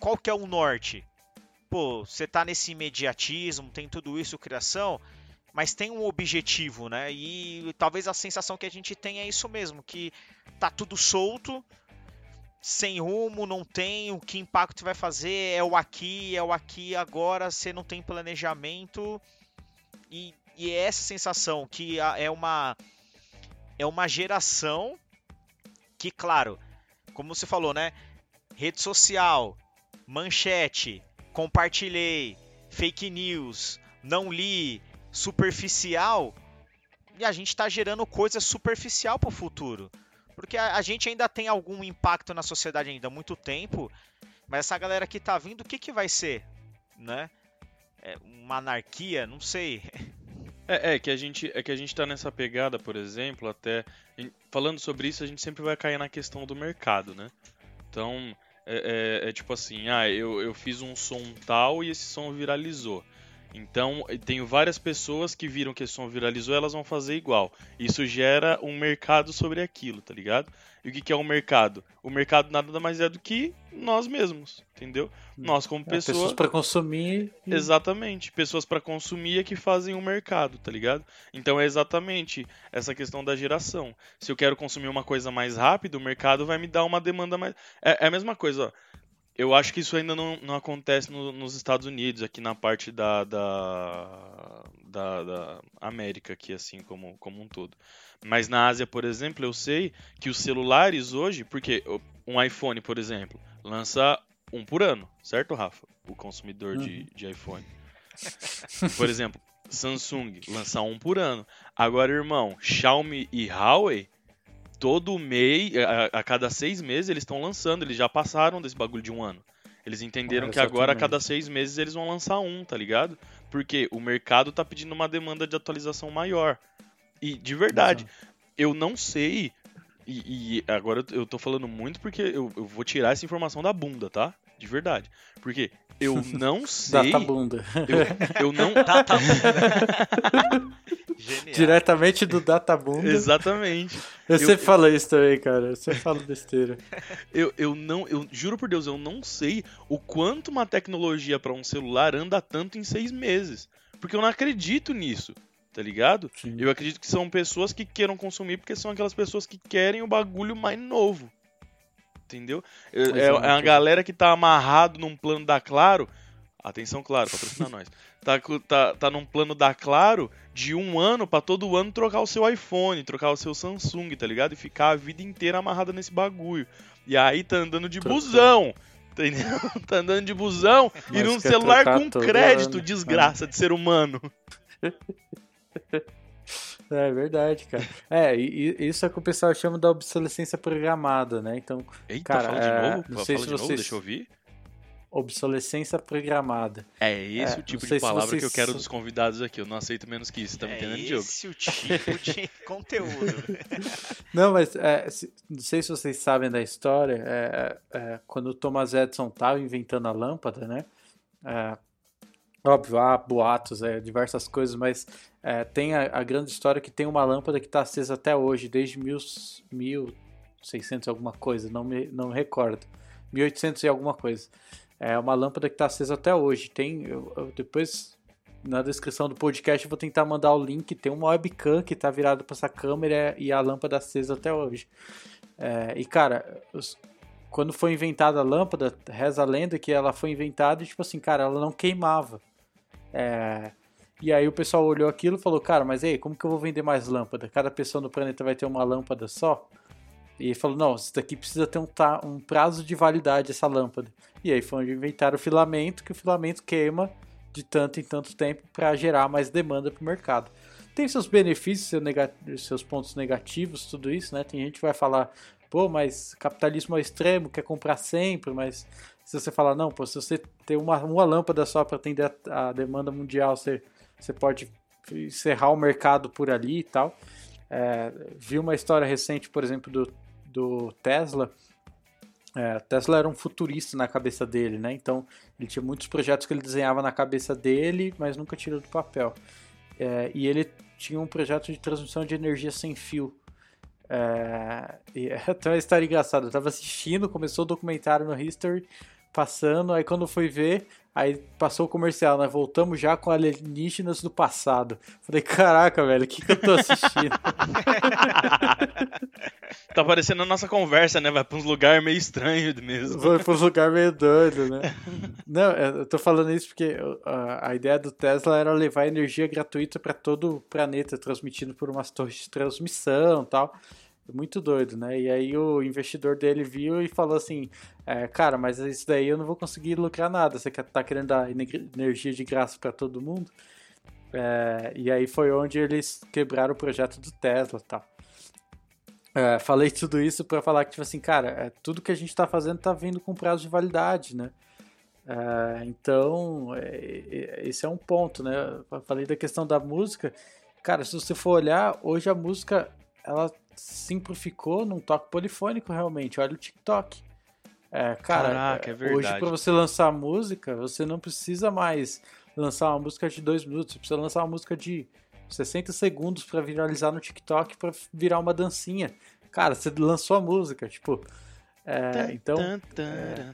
S1: qual que é o norte? Pô, você tá nesse imediatismo, tem tudo isso, criação, mas tem um objetivo, né? E talvez a sensação que a gente tem é isso mesmo, que tá tudo solto, sem rumo, não tem o que impacto vai fazer, é o aqui, é o aqui agora, você não tem planejamento. E, e é essa sensação que é uma é uma geração que, claro, como você falou, né? Rede social, manchete, compartilhei, fake news, não li, superficial, e a gente está gerando coisa superficial para o futuro. Porque a, a, gente ainda tem algum impacto na sociedade ainda há muito tempo, mas essa galera que está vindo, o que, que vai ser? Né? É uma anarquia? Não sei.
S2: É, é, que a gente é que a gente tá nessa pegada, por exemplo, até falando sobre isso, a gente sempre vai cair na questão do mercado, né? Então, é, é, é tipo assim, ah, eu, eu fiz um som tal e esse som viralizou. Então, tenho várias pessoas que viram que esse som viralizou, elas vão fazer igual. Isso gera um mercado sobre aquilo, tá ligado? E o que, que é o um mercado? O mercado nada mais é do que nós mesmos, entendeu? Nós como pessoas. É, pessoas
S3: para consumir.
S2: Exatamente. Pessoas para consumir é que fazem o um mercado, tá ligado? Então é exatamente essa questão da geração. Se eu quero consumir uma coisa mais rápido, o mercado vai me dar uma demanda mais. É, é a mesma coisa, ó eu acho que isso ainda não, não acontece no, nos Estados Unidos, aqui na parte da, da, da, da, América, aqui assim como, como um todo. Mas na Ásia, por exemplo, eu sei que os celulares hoje, porque um iPhone, por exemplo, lança um por ano, certo, Rafa? O consumidor uhum. de, de iPhone. Por exemplo, Samsung lança um por ano. Agora, irmão, Xiaomi e Huawei todo mês, a, a cada seis meses eles estão lançando, eles já passaram desse bagulho de um ano. Eles entenderam é, que agora a cada seis meses eles vão lançar um, tá ligado? Porque o mercado tá pedindo uma demanda de atualização maior. E de verdade, Exato. eu não sei. E, e, agora eu tô falando muito porque eu, eu vou tirar essa informação da bunda, tá? De verdade. Porque eu não sei.
S3: Data bunda.
S2: Eu, eu não. Data
S3: bunda. Genial. Diretamente do Databunda.
S2: Exatamente.
S3: Eu, eu sempre falo isso também, cara. Eu sempre falo besteira.
S2: eu, eu não, eu juro por Deus, eu não sei o quanto uma tecnologia para um celular anda tanto em seis meses. Porque eu não acredito nisso, tá ligado? Sim. Eu acredito que são pessoas que queiram consumir porque são aquelas pessoas que querem o bagulho mais novo. Entendeu? É, é, é a galera que tá amarrado num plano da Claro Atenção, claro, patrocina nós. Tá, tá, tá num plano da Claro de um ano para todo ano trocar o seu iPhone, trocar o seu Samsung, tá ligado? E ficar a vida inteira amarrada nesse bagulho. E aí tá andando de busão. Entendeu? Tá andando de busão Mas e num celular com crédito, desgraça de ser humano.
S3: É verdade, cara. É, e, isso é o que o pessoal chama da obsolescência programada, né? Então,
S2: Eita,
S3: cara,
S2: fala de
S3: é,
S2: novo, não sei se vocês... Novo, deixa eu ouvir
S3: obsolescência programada.
S2: É esse é, o tipo de palavra vocês... que eu quero dos convidados aqui. Eu não aceito menos que isso, tá me é entendendo, Diogo?
S1: Esse o tipo de conteúdo.
S3: não, mas é, se, não sei se vocês sabem da história. É, é, quando o Thomas Edison estava inventando a lâmpada, né? É, óbvio, há boatos, diversas coisas, mas tem a, a, grande história que tem uma lâmpada que está acesa até hoje, desde mil, 1600 alguma coisa, não me, não me recordo. 1800 e alguma coisa. É uma lâmpada que está acesa até hoje. Tem, eu, eu, depois na descrição do podcast eu vou tentar mandar o link. Tem uma webcam que está virada para essa câmera e a lâmpada acesa até hoje. É, e cara, os, quando foi inventada a lâmpada, reza a lenda que ela foi inventada e tipo assim, cara, ela não queimava. É, e aí o pessoal olhou aquilo e falou, cara, mas aí, como que eu vou vender mais lâmpada? Cada pessoa no planeta vai ter uma lâmpada só? E falou, não, isso daqui precisa ter um, um prazo de validade, essa lâmpada. E aí foi onde inventaram o filamento, que o filamento queima de tanto em tanto tempo para gerar mais demanda para o mercado. Tem seus benefícios, seus pontos negativos, tudo isso, né? Tem gente que vai falar, pô, mas capitalismo é extremo, quer comprar sempre, mas se você falar, não, pô, se você tem uma, uma lâmpada só para atender a, a, demanda mundial, você, você pode encerrar o mercado por ali e tal. É, vi uma história recente, por exemplo, do, do Tesla, é, Tesla era um futurista na cabeça dele, né? Então ele tinha muitos projetos que ele desenhava na cabeça dele, mas nunca tirou do papel. É, e ele tinha um projeto de transmissão de energia sem fio. É, e até uma história engraçada. Eu estava assistindo, começou o documentário no History, passando, aí quando fui ver, Aí passou o comercial, né? Voltamos já com alienígenas do passado. Falei, caraca, velho, o que, que eu tô assistindo?
S2: tá parecendo a nossa conversa, né? Vai pra uns lugares meio estranhos mesmo.
S3: Vai pra uns lugares meio doidos, né? Não, eu tô falando isso porque a, a ideia do Tesla era levar energia gratuita para todo o planeta, transmitindo por umas torres de transmissão e tal. Muito doido, né? E aí o investidor dele viu e falou assim: é, Cara, mas isso daí eu não vou conseguir lucrar nada. Você tá querendo dar energia de graça para todo mundo? É, e aí foi onde eles quebraram o projeto do Tesla tal. É, falei tudo isso para falar que, tipo assim, cara, é, tudo que a gente está fazendo está vindo com prazo de validade, né? É, então, é, é, esse é um ponto, né? Eu falei da questão da música. Cara, se você for olhar, hoje a música ela simplificou num toque polifônico realmente. Olha o TikTok. É, cara,
S2: Caraca, é
S3: hoje para você lançar música, você não precisa mais lançar uma música de dois minutos, você precisa lançar uma música de 60 segundos para viralizar no TikTok, para virar uma dancinha. Cara, você lançou a música, tipo. É, então. É...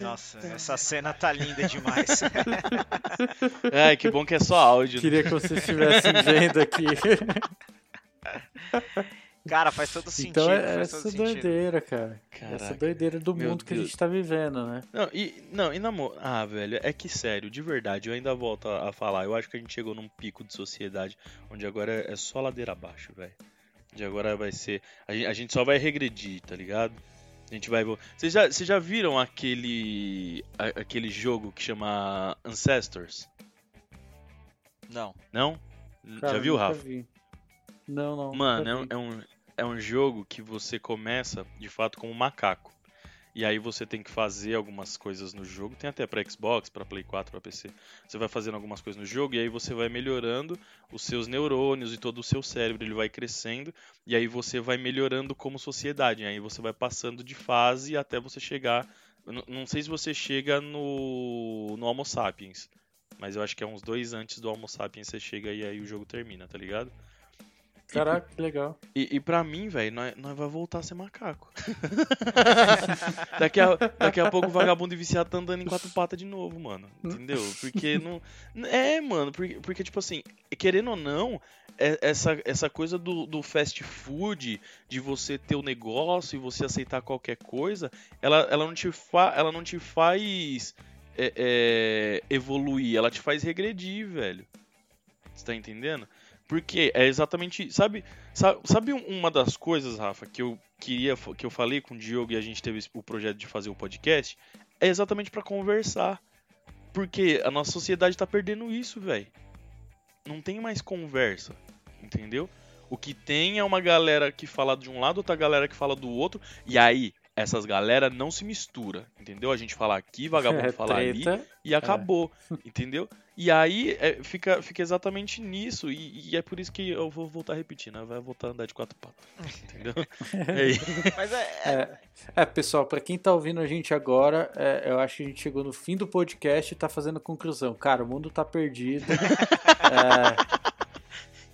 S1: Nossa, essa cena tá linda demais.
S2: Ai, que bom que é só áudio.
S3: Queria que vocês estivessem vendo aqui.
S1: Cara, faz todo sentido.
S3: Então é
S1: essa
S3: doideira, cara. Caraca. Essa doideira do mundo Deus. que a gente tá vivendo, né?
S2: Não, e, não, e namoro. Ah, velho, é que sério, de verdade, eu ainda volto a, a, falar. Eu acho que a gente chegou num pico de sociedade onde agora é, é só ladeira abaixo, velho. De agora vai ser. A gente, a gente, só vai regredir, tá ligado? A gente vai. Vocês já, vocês já viram aquele. aquele jogo que chama Ancestors?
S1: Não.
S2: Não? Cara, já viu, Rafa?
S3: Vi. Não, não.
S2: Mano, é um, é um, é um jogo que você começa de fato como um macaco. E aí você tem que fazer algumas coisas no jogo. Tem até para Xbox, para Play 4, para PC. Você vai fazendo algumas coisas no jogo e aí você vai melhorando os seus neurônios e todo o seu cérebro, ele vai crescendo e aí você vai melhorando como sociedade. E aí você vai passando de fase até você chegar, não sei se você chega no no Homo sapiens, mas eu acho que é uns dois antes do Homo sapiens você chega e aí o jogo termina, tá ligado?
S3: Caraca, que legal.
S2: E, e pra mim, velho, nós, nós vai voltar a ser macaco. daqui, a, daqui a pouco o vagabundo e viciado tá andando em quatro patas de novo, mano. Entendeu? Porque não. É, mano, porque, porque tipo assim, querendo ou não, é, essa, essa coisa do, do fast food, de você ter o negócio e você aceitar qualquer coisa, ela, ela, não, te fa, ela não te faz é, é, evoluir, ela te faz regredir, velho. Você tá entendendo? Porque é exatamente. Sabe, sabe, sabe uma das coisas, Rafa, que eu queria. que eu falei com o Diogo e a gente teve o projeto de fazer o podcast? É exatamente para conversar. Porque a nossa sociedade tá perdendo isso, velho. Não tem mais conversa. Entendeu? O que tem é uma galera que fala de um lado, outra galera que fala do outro. E aí, essas galera não se mistura, entendeu? A gente fala aqui, vagabundo é, fala ali e acabou, é. entendeu? E aí é, fica, fica exatamente nisso, e, e, é por isso que eu vou voltar a repetir, né? Vai voltar a andar de quatro patas, entendeu?
S3: Mas é, é, é... é, pessoal, para quem tá ouvindo a gente agora, é, eu acho que a gente chegou no fim do podcast e tá fazendo conclusão. Cara, o mundo tá perdido. é,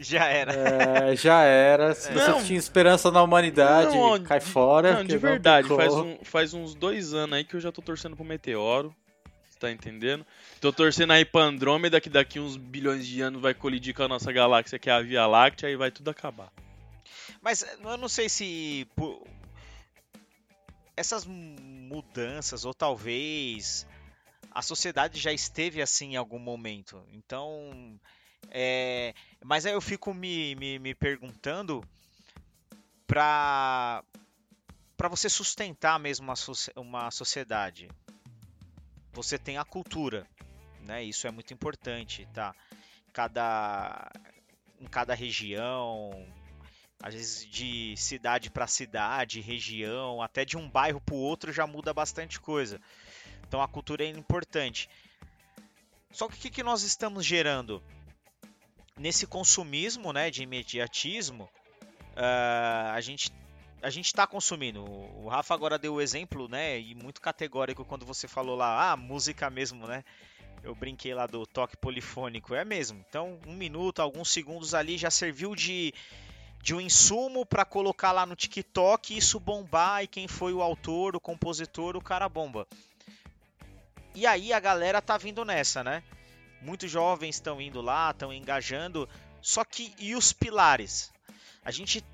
S1: já era.
S3: É, já era. Se não, você tinha esperança na humanidade, não, cai fora.
S2: Não, de verdade, faz, um, faz uns dois anos aí que eu já tô torcendo pro meteoro. Tá entendendo? Tô torcendo aí pra Andrômeda, que daqui uns bilhões de anos vai colidir com a nossa galáxia, que é a Via Láctea, e vai tudo acabar.
S1: Mas eu não sei se. Por... Essas mudanças, ou talvez a sociedade já esteve assim em algum momento. Então é, mas aí eu fico me, me, me perguntando para para você sustentar mesmo uma, uma sociedade, você tem a cultura, né? Isso é muito importante, tá? Cada em cada região, às vezes de cidade para cidade, região, até de um bairro para o outro já muda bastante coisa. Então a cultura é importante. Só que o que, que nós estamos gerando? Nesse consumismo, né, de imediatismo, uh, a gente a gente está consumindo. O Rafa agora deu o exemplo, né, e muito categórico quando você falou lá, ah, música mesmo, né? Eu brinquei lá do toque polifônico, é mesmo. Então, um minuto, alguns segundos ali já serviu de de um insumo para colocar lá no TikTok e isso bombar e quem foi o autor, o compositor, o cara bomba. E aí a galera tá vindo nessa, né? Muitos jovens estão indo lá, estão engajando. Só que e os pilares? A gente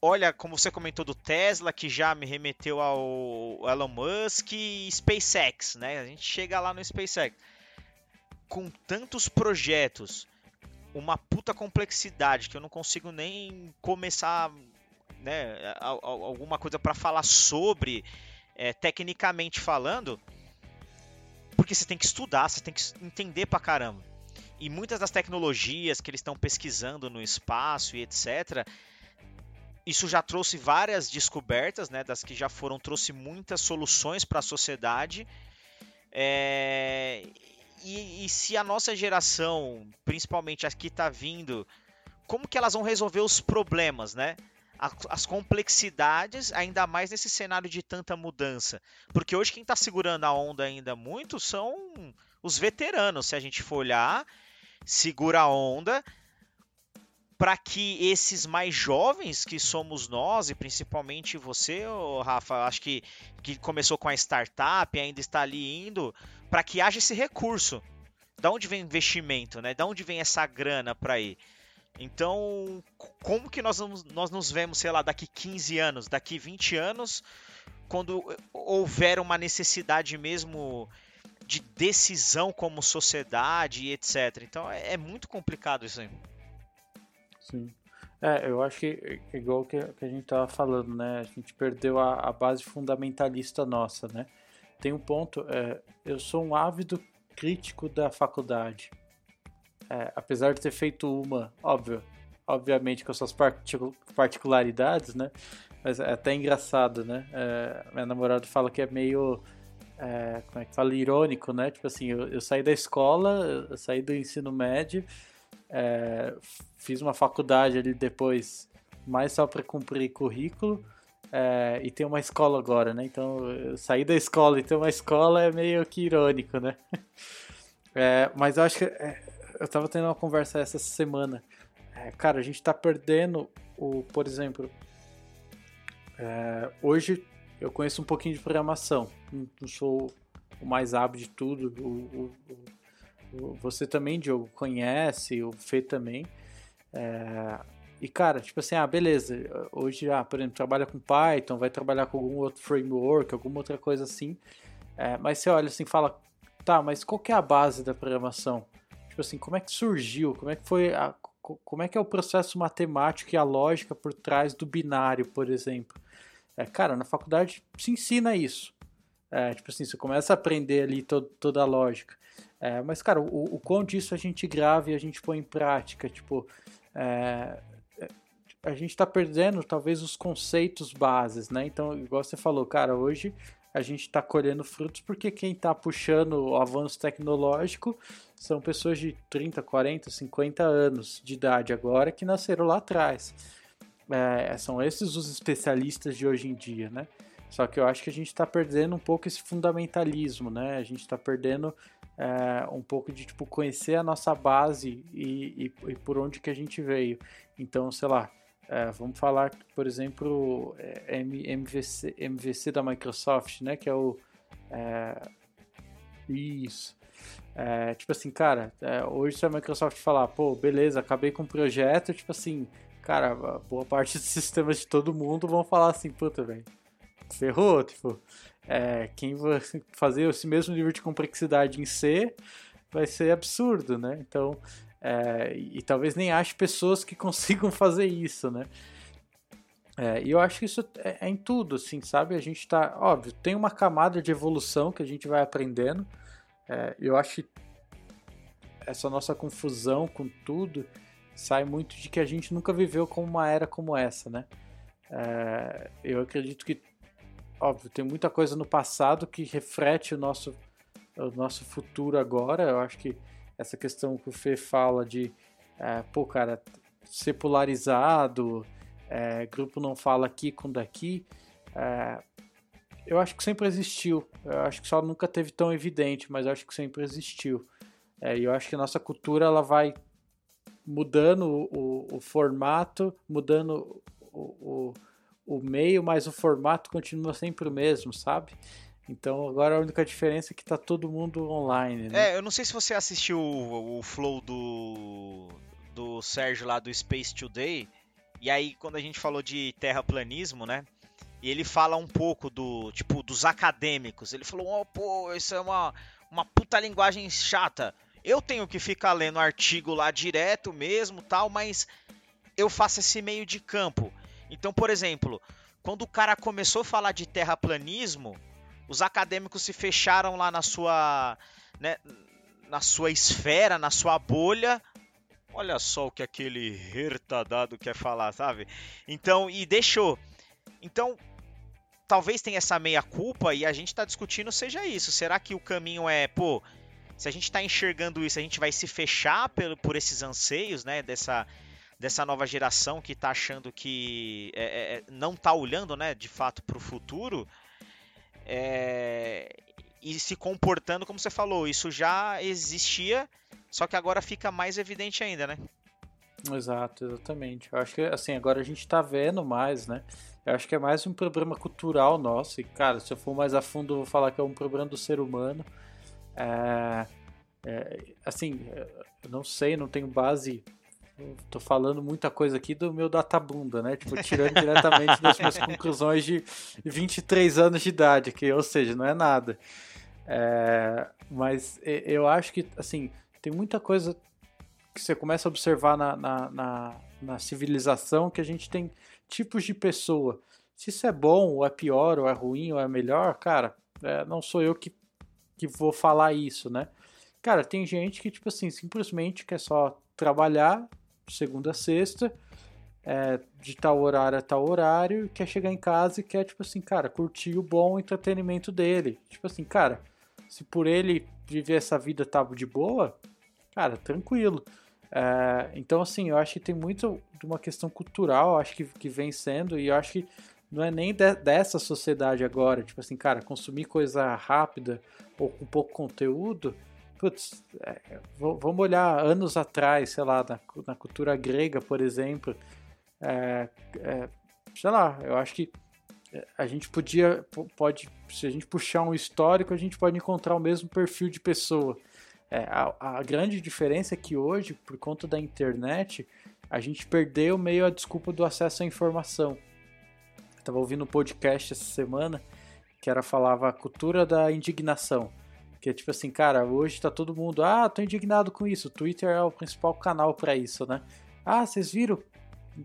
S1: olha, como você comentou do Tesla, que já me remeteu ao Elon Musk e SpaceX, né? A gente chega lá no SpaceX. Com tantos projetos, uma puta complexidade que eu não consigo nem começar, né, alguma coisa para falar sobre, é, tecnicamente falando porque você tem que estudar, você tem que entender pra caramba. E muitas das tecnologias que eles estão pesquisando no espaço e etc. Isso já trouxe várias descobertas, né? Das que já foram, trouxe muitas soluções para a sociedade. É... E, e, se a nossa geração, principalmente as que está vindo, como que elas vão resolver os problemas, né? As complexidades, ainda mais nesse cenário de tanta mudança. Porque hoje quem está segurando a onda ainda muito são os veteranos, se a gente for olhar, segura a onda para que esses mais jovens que somos nós, e principalmente você, Rafa, acho que, que começou com a startup ainda está ali indo, para que haja esse recurso. Da onde vem investimento, né? Da onde vem essa grana para ir? Então, como que nós, nós nos vemos, sei lá, daqui 15 anos, daqui 20 anos, quando houver uma necessidade mesmo de decisão como sociedade e etc. Então, é, é muito complicado isso aí.
S3: Sim. É, eu acho que igual que, que a gente tava falando, né? A gente perdeu a, a base fundamentalista nossa, né? Tem um ponto, é, eu sou um ávido crítico da faculdade. É, apesar de ter feito uma, óbvio, obviamente com suas particularidades, né? Mas é até engraçado, né? É, minha namorada fala que é meio. É, como é que fala? Irônico, né? Tipo assim, eu, eu saí da escola, eu saí do ensino médio é, fiz uma faculdade ali depois, mais só para cumprir currículo. É, e tem uma escola agora, né? Então, saí da escola e ter uma escola é meio que irônico, né? É, mas eu acho que. É, eu tava tendo uma conversa essa semana. É, cara, a gente tá perdendo o. Por exemplo. É, hoje eu conheço um pouquinho de programação. Não sou o mais hábil de tudo. O, o, você também, Diogo, conhece, o Fê também. É... E, cara, tipo assim, ah, beleza, hoje, ah, por exemplo, trabalha com Python, vai trabalhar com algum outro framework, alguma outra coisa assim. É, mas você olha assim fala, tá, mas qual que é a base da programação? Tipo assim, como é que surgiu? Como é que foi a, como é que é o processo matemático e a lógica por trás do binário, por exemplo? É, cara, na faculdade se ensina isso. É, tipo assim, você começa a aprender ali todo, toda a lógica. É, mas, cara, o, o quão disso a gente grava e a gente põe em prática, tipo, é, é a gente está perdendo talvez os conceitos bases, né? Então, igual você falou, cara, hoje a gente está colhendo frutos porque quem está puxando o avanço tecnológico são pessoas de 30, 40, 50 anos de idade agora que nasceram lá atrás. É, são esses os especialistas de hoje em dia, né? Só que eu acho que a gente está perdendo um pouco esse fundamentalismo, né? A gente está perdendo é, um pouco de tipo conhecer a nossa base e, e, e, por onde que a gente veio. Então, sei lá, é, vamos falar, por exemplo, é, MVC, MVC da Microsoft, né? Que é o é, isso. É, tipo assim, cara, é, hoje se a Microsoft falar, pô, beleza, acabei com o projeto, tipo assim, cara, boa parte dos sistemas de todo mundo vão falar assim, puta, velho ferrou, tipo, é, quem vai fazer esse mesmo nível de complexidade em C vai ser absurdo, né? Então, é, e talvez nem ache pessoas que consigam fazer isso, né? É, e eu acho que isso é, é, em tudo, assim, sabe? A gente tá, óbvio, tem uma camada de evolução que a gente vai aprendendo. É, eu acho que essa nossa confusão com tudo sai muito de que a gente nunca viveu com uma era como essa, né? É, eu acredito que óbvio, tem muita coisa no passado que reflete o nosso, o nosso futuro agora. Eu acho que essa questão que o Fê fala de, é, pô, cara, ser polarizado, é, grupo não fala aqui com daqui, é, eu acho que sempre existiu. Eu acho que só nunca teve tão evidente, mas eu acho que sempre existiu. É, e eu acho que a nossa cultura ela vai mudando o, o, formato, mudando o o meio, mas o formato continua sempre o mesmo, sabe? Então agora a única diferença é que tá todo mundo online, né?
S1: É, eu não sei se você assistiu o, o flow do, do Sérgio lá do Space Today, e aí quando a gente falou de terraplanismo, né? E ele fala um pouco do, tipo, dos acadêmicos. Ele falou, oh, pô, isso é uma, uma puta linguagem chata. Eu tenho que ficar lendo artigo lá direto mesmo, tal, mas eu faço esse meio de campo. Então, por exemplo, quando o cara começou a falar de terraplanismo, os acadêmicos se fecharam lá na sua, né, na sua esfera, na sua bolha. Olha só o que aquele retardado quer falar, sabe? Então, e deixou. Então, talvez tenha essa meia culpa e a gente está discutindo seja isso. Será que o caminho é, pô, se a gente está enxergando isso, a gente vai se fechar por, por esses anseios, né, dessa dessa nova geração que está achando que é, é, é não está olhando, né, de fato para o futuro. É, e se comportando como você falou. Isso já existia, só que agora fica mais evidente ainda, né?
S3: Exato, exatamente. Eu acho que assim, agora a gente tá vendo mais, né? Eu acho que é mais um problema cultural nosso. E, cara, se eu for mais a fundo, eu vou falar que é um problema do ser humano. É, é, assim, eu não sei, não tenho base. Tô falando muita coisa aqui do meu databunda, né? Tipo, tirando diretamente das minhas conclusões de 23 anos de idade, que, ou seja, não é nada. É, mas eu acho que, assim, tem muita coisa que você começa a observar na, na, na, na civilização que a gente tem tipos de pessoa. Se isso é bom, ou é pior, ou é ruim, ou é melhor, cara, é, não sou eu que, que vou falar isso, né? Cara, tem gente que, tipo assim, simplesmente quer só trabalhar segunda a sexta, é, de tal horário a tal horário, quer chegar em casa e quer, tipo assim, cara, curtir o bom entretenimento dele. Tipo assim, cara, se por ele viver essa vida tá de boa, cara, tranquilo. É, então, assim, eu acho que tem muito de uma questão cultural, acho que, que vem sendo, e eu acho que não é nem de, dessa sociedade agora, tipo assim, cara, consumir coisa rápida ou com pouco conteúdo. Putz, é, vamos olhar anos atrás, sei lá, na, na cultura grega, por exemplo. É, é, sei lá, eu acho que a gente podia, pode, se a gente puxar um histórico, a gente pode encontrar o mesmo perfil de pessoa. É, a, a, grande diferença é que hoje, por conta da internet, a gente perdeu meio a desculpa do acesso à informação. Eu tava ouvindo um podcast essa semana que era falava a cultura da indignação. Que é tipo assim, cara, hoje tá todo mundo, ah, tô indignado com isso. O Twitter é o principal canal para isso, né? Ah, vocês viram?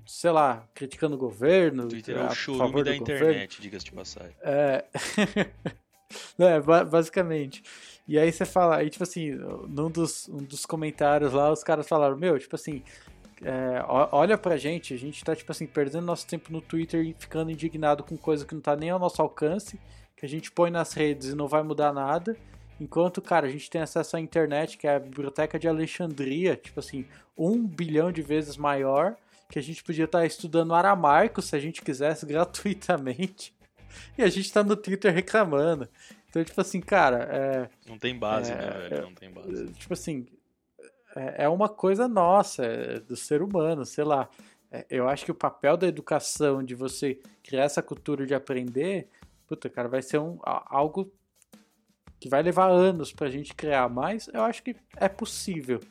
S3: Sei lá, criticando o governo.
S2: Twitter é o churume da internet, diga-se de passagem.
S3: É. é, basicamente. E aí você fala, aí tipo assim, num dos, um dos comentários lá, os caras falaram, meu, tipo assim, é, olha pra gente, a gente tá, tipo assim, perdendo nosso tempo no Twitter e ficando indignado com coisa que não tá nem ao nosso alcance, que a gente põe nas redes e não vai mudar nada. Enquanto, cara, a gente tem acesso à internet, que é a biblioteca de Alexandria, tipo assim, um bilhão de vezes maior, que a gente podia estar estudando aramaico se a gente quisesse gratuitamente. E a gente tá no Twitter reclamando. Então, tipo assim, cara. É,
S2: não tem base, é, né, velho? Não tem base.
S3: Tipo assim, é, é uma coisa nossa, é do ser humano, sei lá. É, eu acho que o papel da educação, de você criar essa cultura de aprender, puta, cara, vai ser um, algo que vai levar anos pra gente criar, mas eu acho que é possível.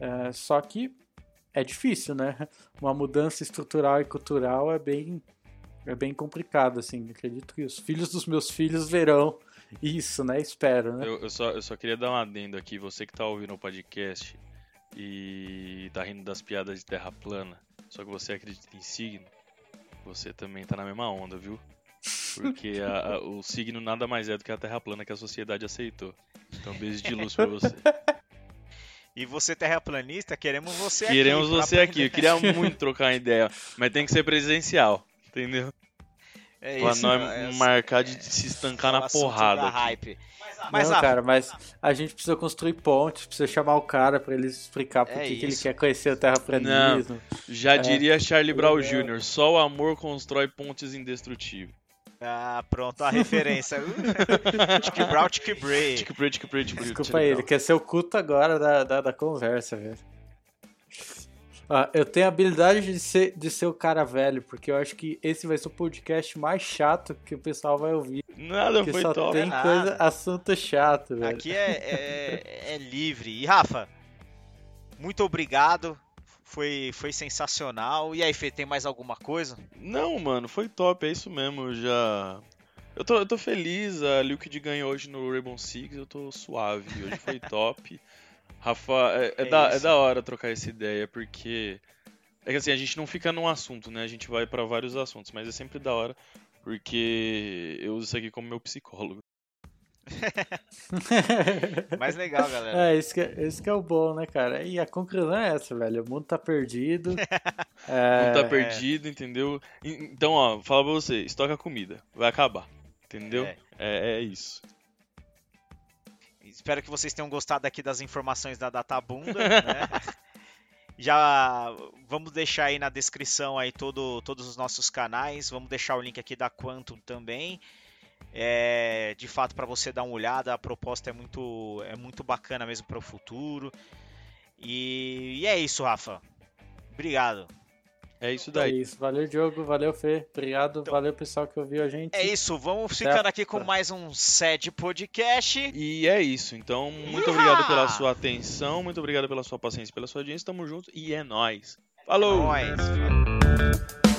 S3: É, só que é difícil, né? Uma mudança estrutural e cultural é bem, é bem complicado, assim. Acredito que os filhos dos meus filhos verão isso, né? Espero, né?
S2: Eu, eu, só, eu só queria dar um adendo aqui. Você que tá ouvindo o podcast e tá rindo das piadas de terra plana, só que você acredita em signo, você também tá na mesma onda, viu? Porque a, a, o signo nada mais é do que a terra plana que a sociedade aceitou. Então, beijo de luz pra você.
S1: E você, terraplanista, queremos você
S2: queremos
S1: aqui.
S2: Queremos você aqui. Eu queria muito trocar uma ideia, mas tem que ser presencial, entendeu? É pra isso, nós é, marcar de se estancar na porrada.
S3: Hype. Mas, não, cara, mas a gente precisa construir pontes, precisa chamar o cara para ele explicar por é que, ele quer conhecer o terraplanismo.
S2: Já é. diria Charlie Brown Jr., só o amor constrói pontes indestrutíveis.
S1: Ah, pronto, a referência. Tic Brown, Tic Bray. Tic
S3: Bray, Tic Bray, Tic Bray. Desculpa aí, ele quer ser o culto agora da, da, da conversa, velho. Ah, eu tenho a habilidade de ser, de ser o cara velho, porque eu acho que esse vai ser o podcast mais chato que o pessoal vai ouvir.
S2: Nada, foi
S3: só
S2: top.
S3: tem coisa, assunto chato, velho.
S1: Aqui é, é, é livre. E Rafa, muito obrigado. Foi, foi sensacional. E aí, Fê, tem mais alguma coisa?
S2: Não, mano, foi top, é isso mesmo. Eu já. Eu tô, eu tô feliz, a Liquid ganhou hoje no Rainbow Six, eu tô suave. Hoje foi top. Rafa, é, é, é, da, é da hora trocar essa ideia, porque. É que assim, a gente não fica num assunto, né? A gente vai para vários assuntos, mas é sempre da hora, porque eu uso isso aqui como meu psicólogo.
S1: Mais legal, galera.
S3: É, esse que, é, esse que é o bom, né, cara? E a conclusão é essa, velho. O mundo tá perdido.
S2: é... O mundo tá perdido, entendeu? Então, ó, fala pra você, estoca comida. Vai acabar. Entendeu? É, é, é isso.
S1: Espero que vocês tenham gostado aqui das informações da Databunda, né? Já vamos deixar aí na descrição aí todo, todos os nossos canais, vamos deixar o link aqui da Quantum também. É, de fato, para você dar uma olhada, a proposta é muito, é muito bacana mesmo para o futuro. E, e, é isso, Rafa. Obrigado.
S2: É isso daí.
S3: É isso. Valeu, Diogo. Valeu, Fê. Obrigado. Então, valeu, pessoal que ouviu a gente.
S1: É isso. Vamos ficando aqui com mais um SED Podcast.
S2: E é isso. Então, muito obrigado pela sua atenção. Muito obrigado pela sua paciência, pela sua audiência. Tamo junto e é nóis. Falou!
S1: É nóis.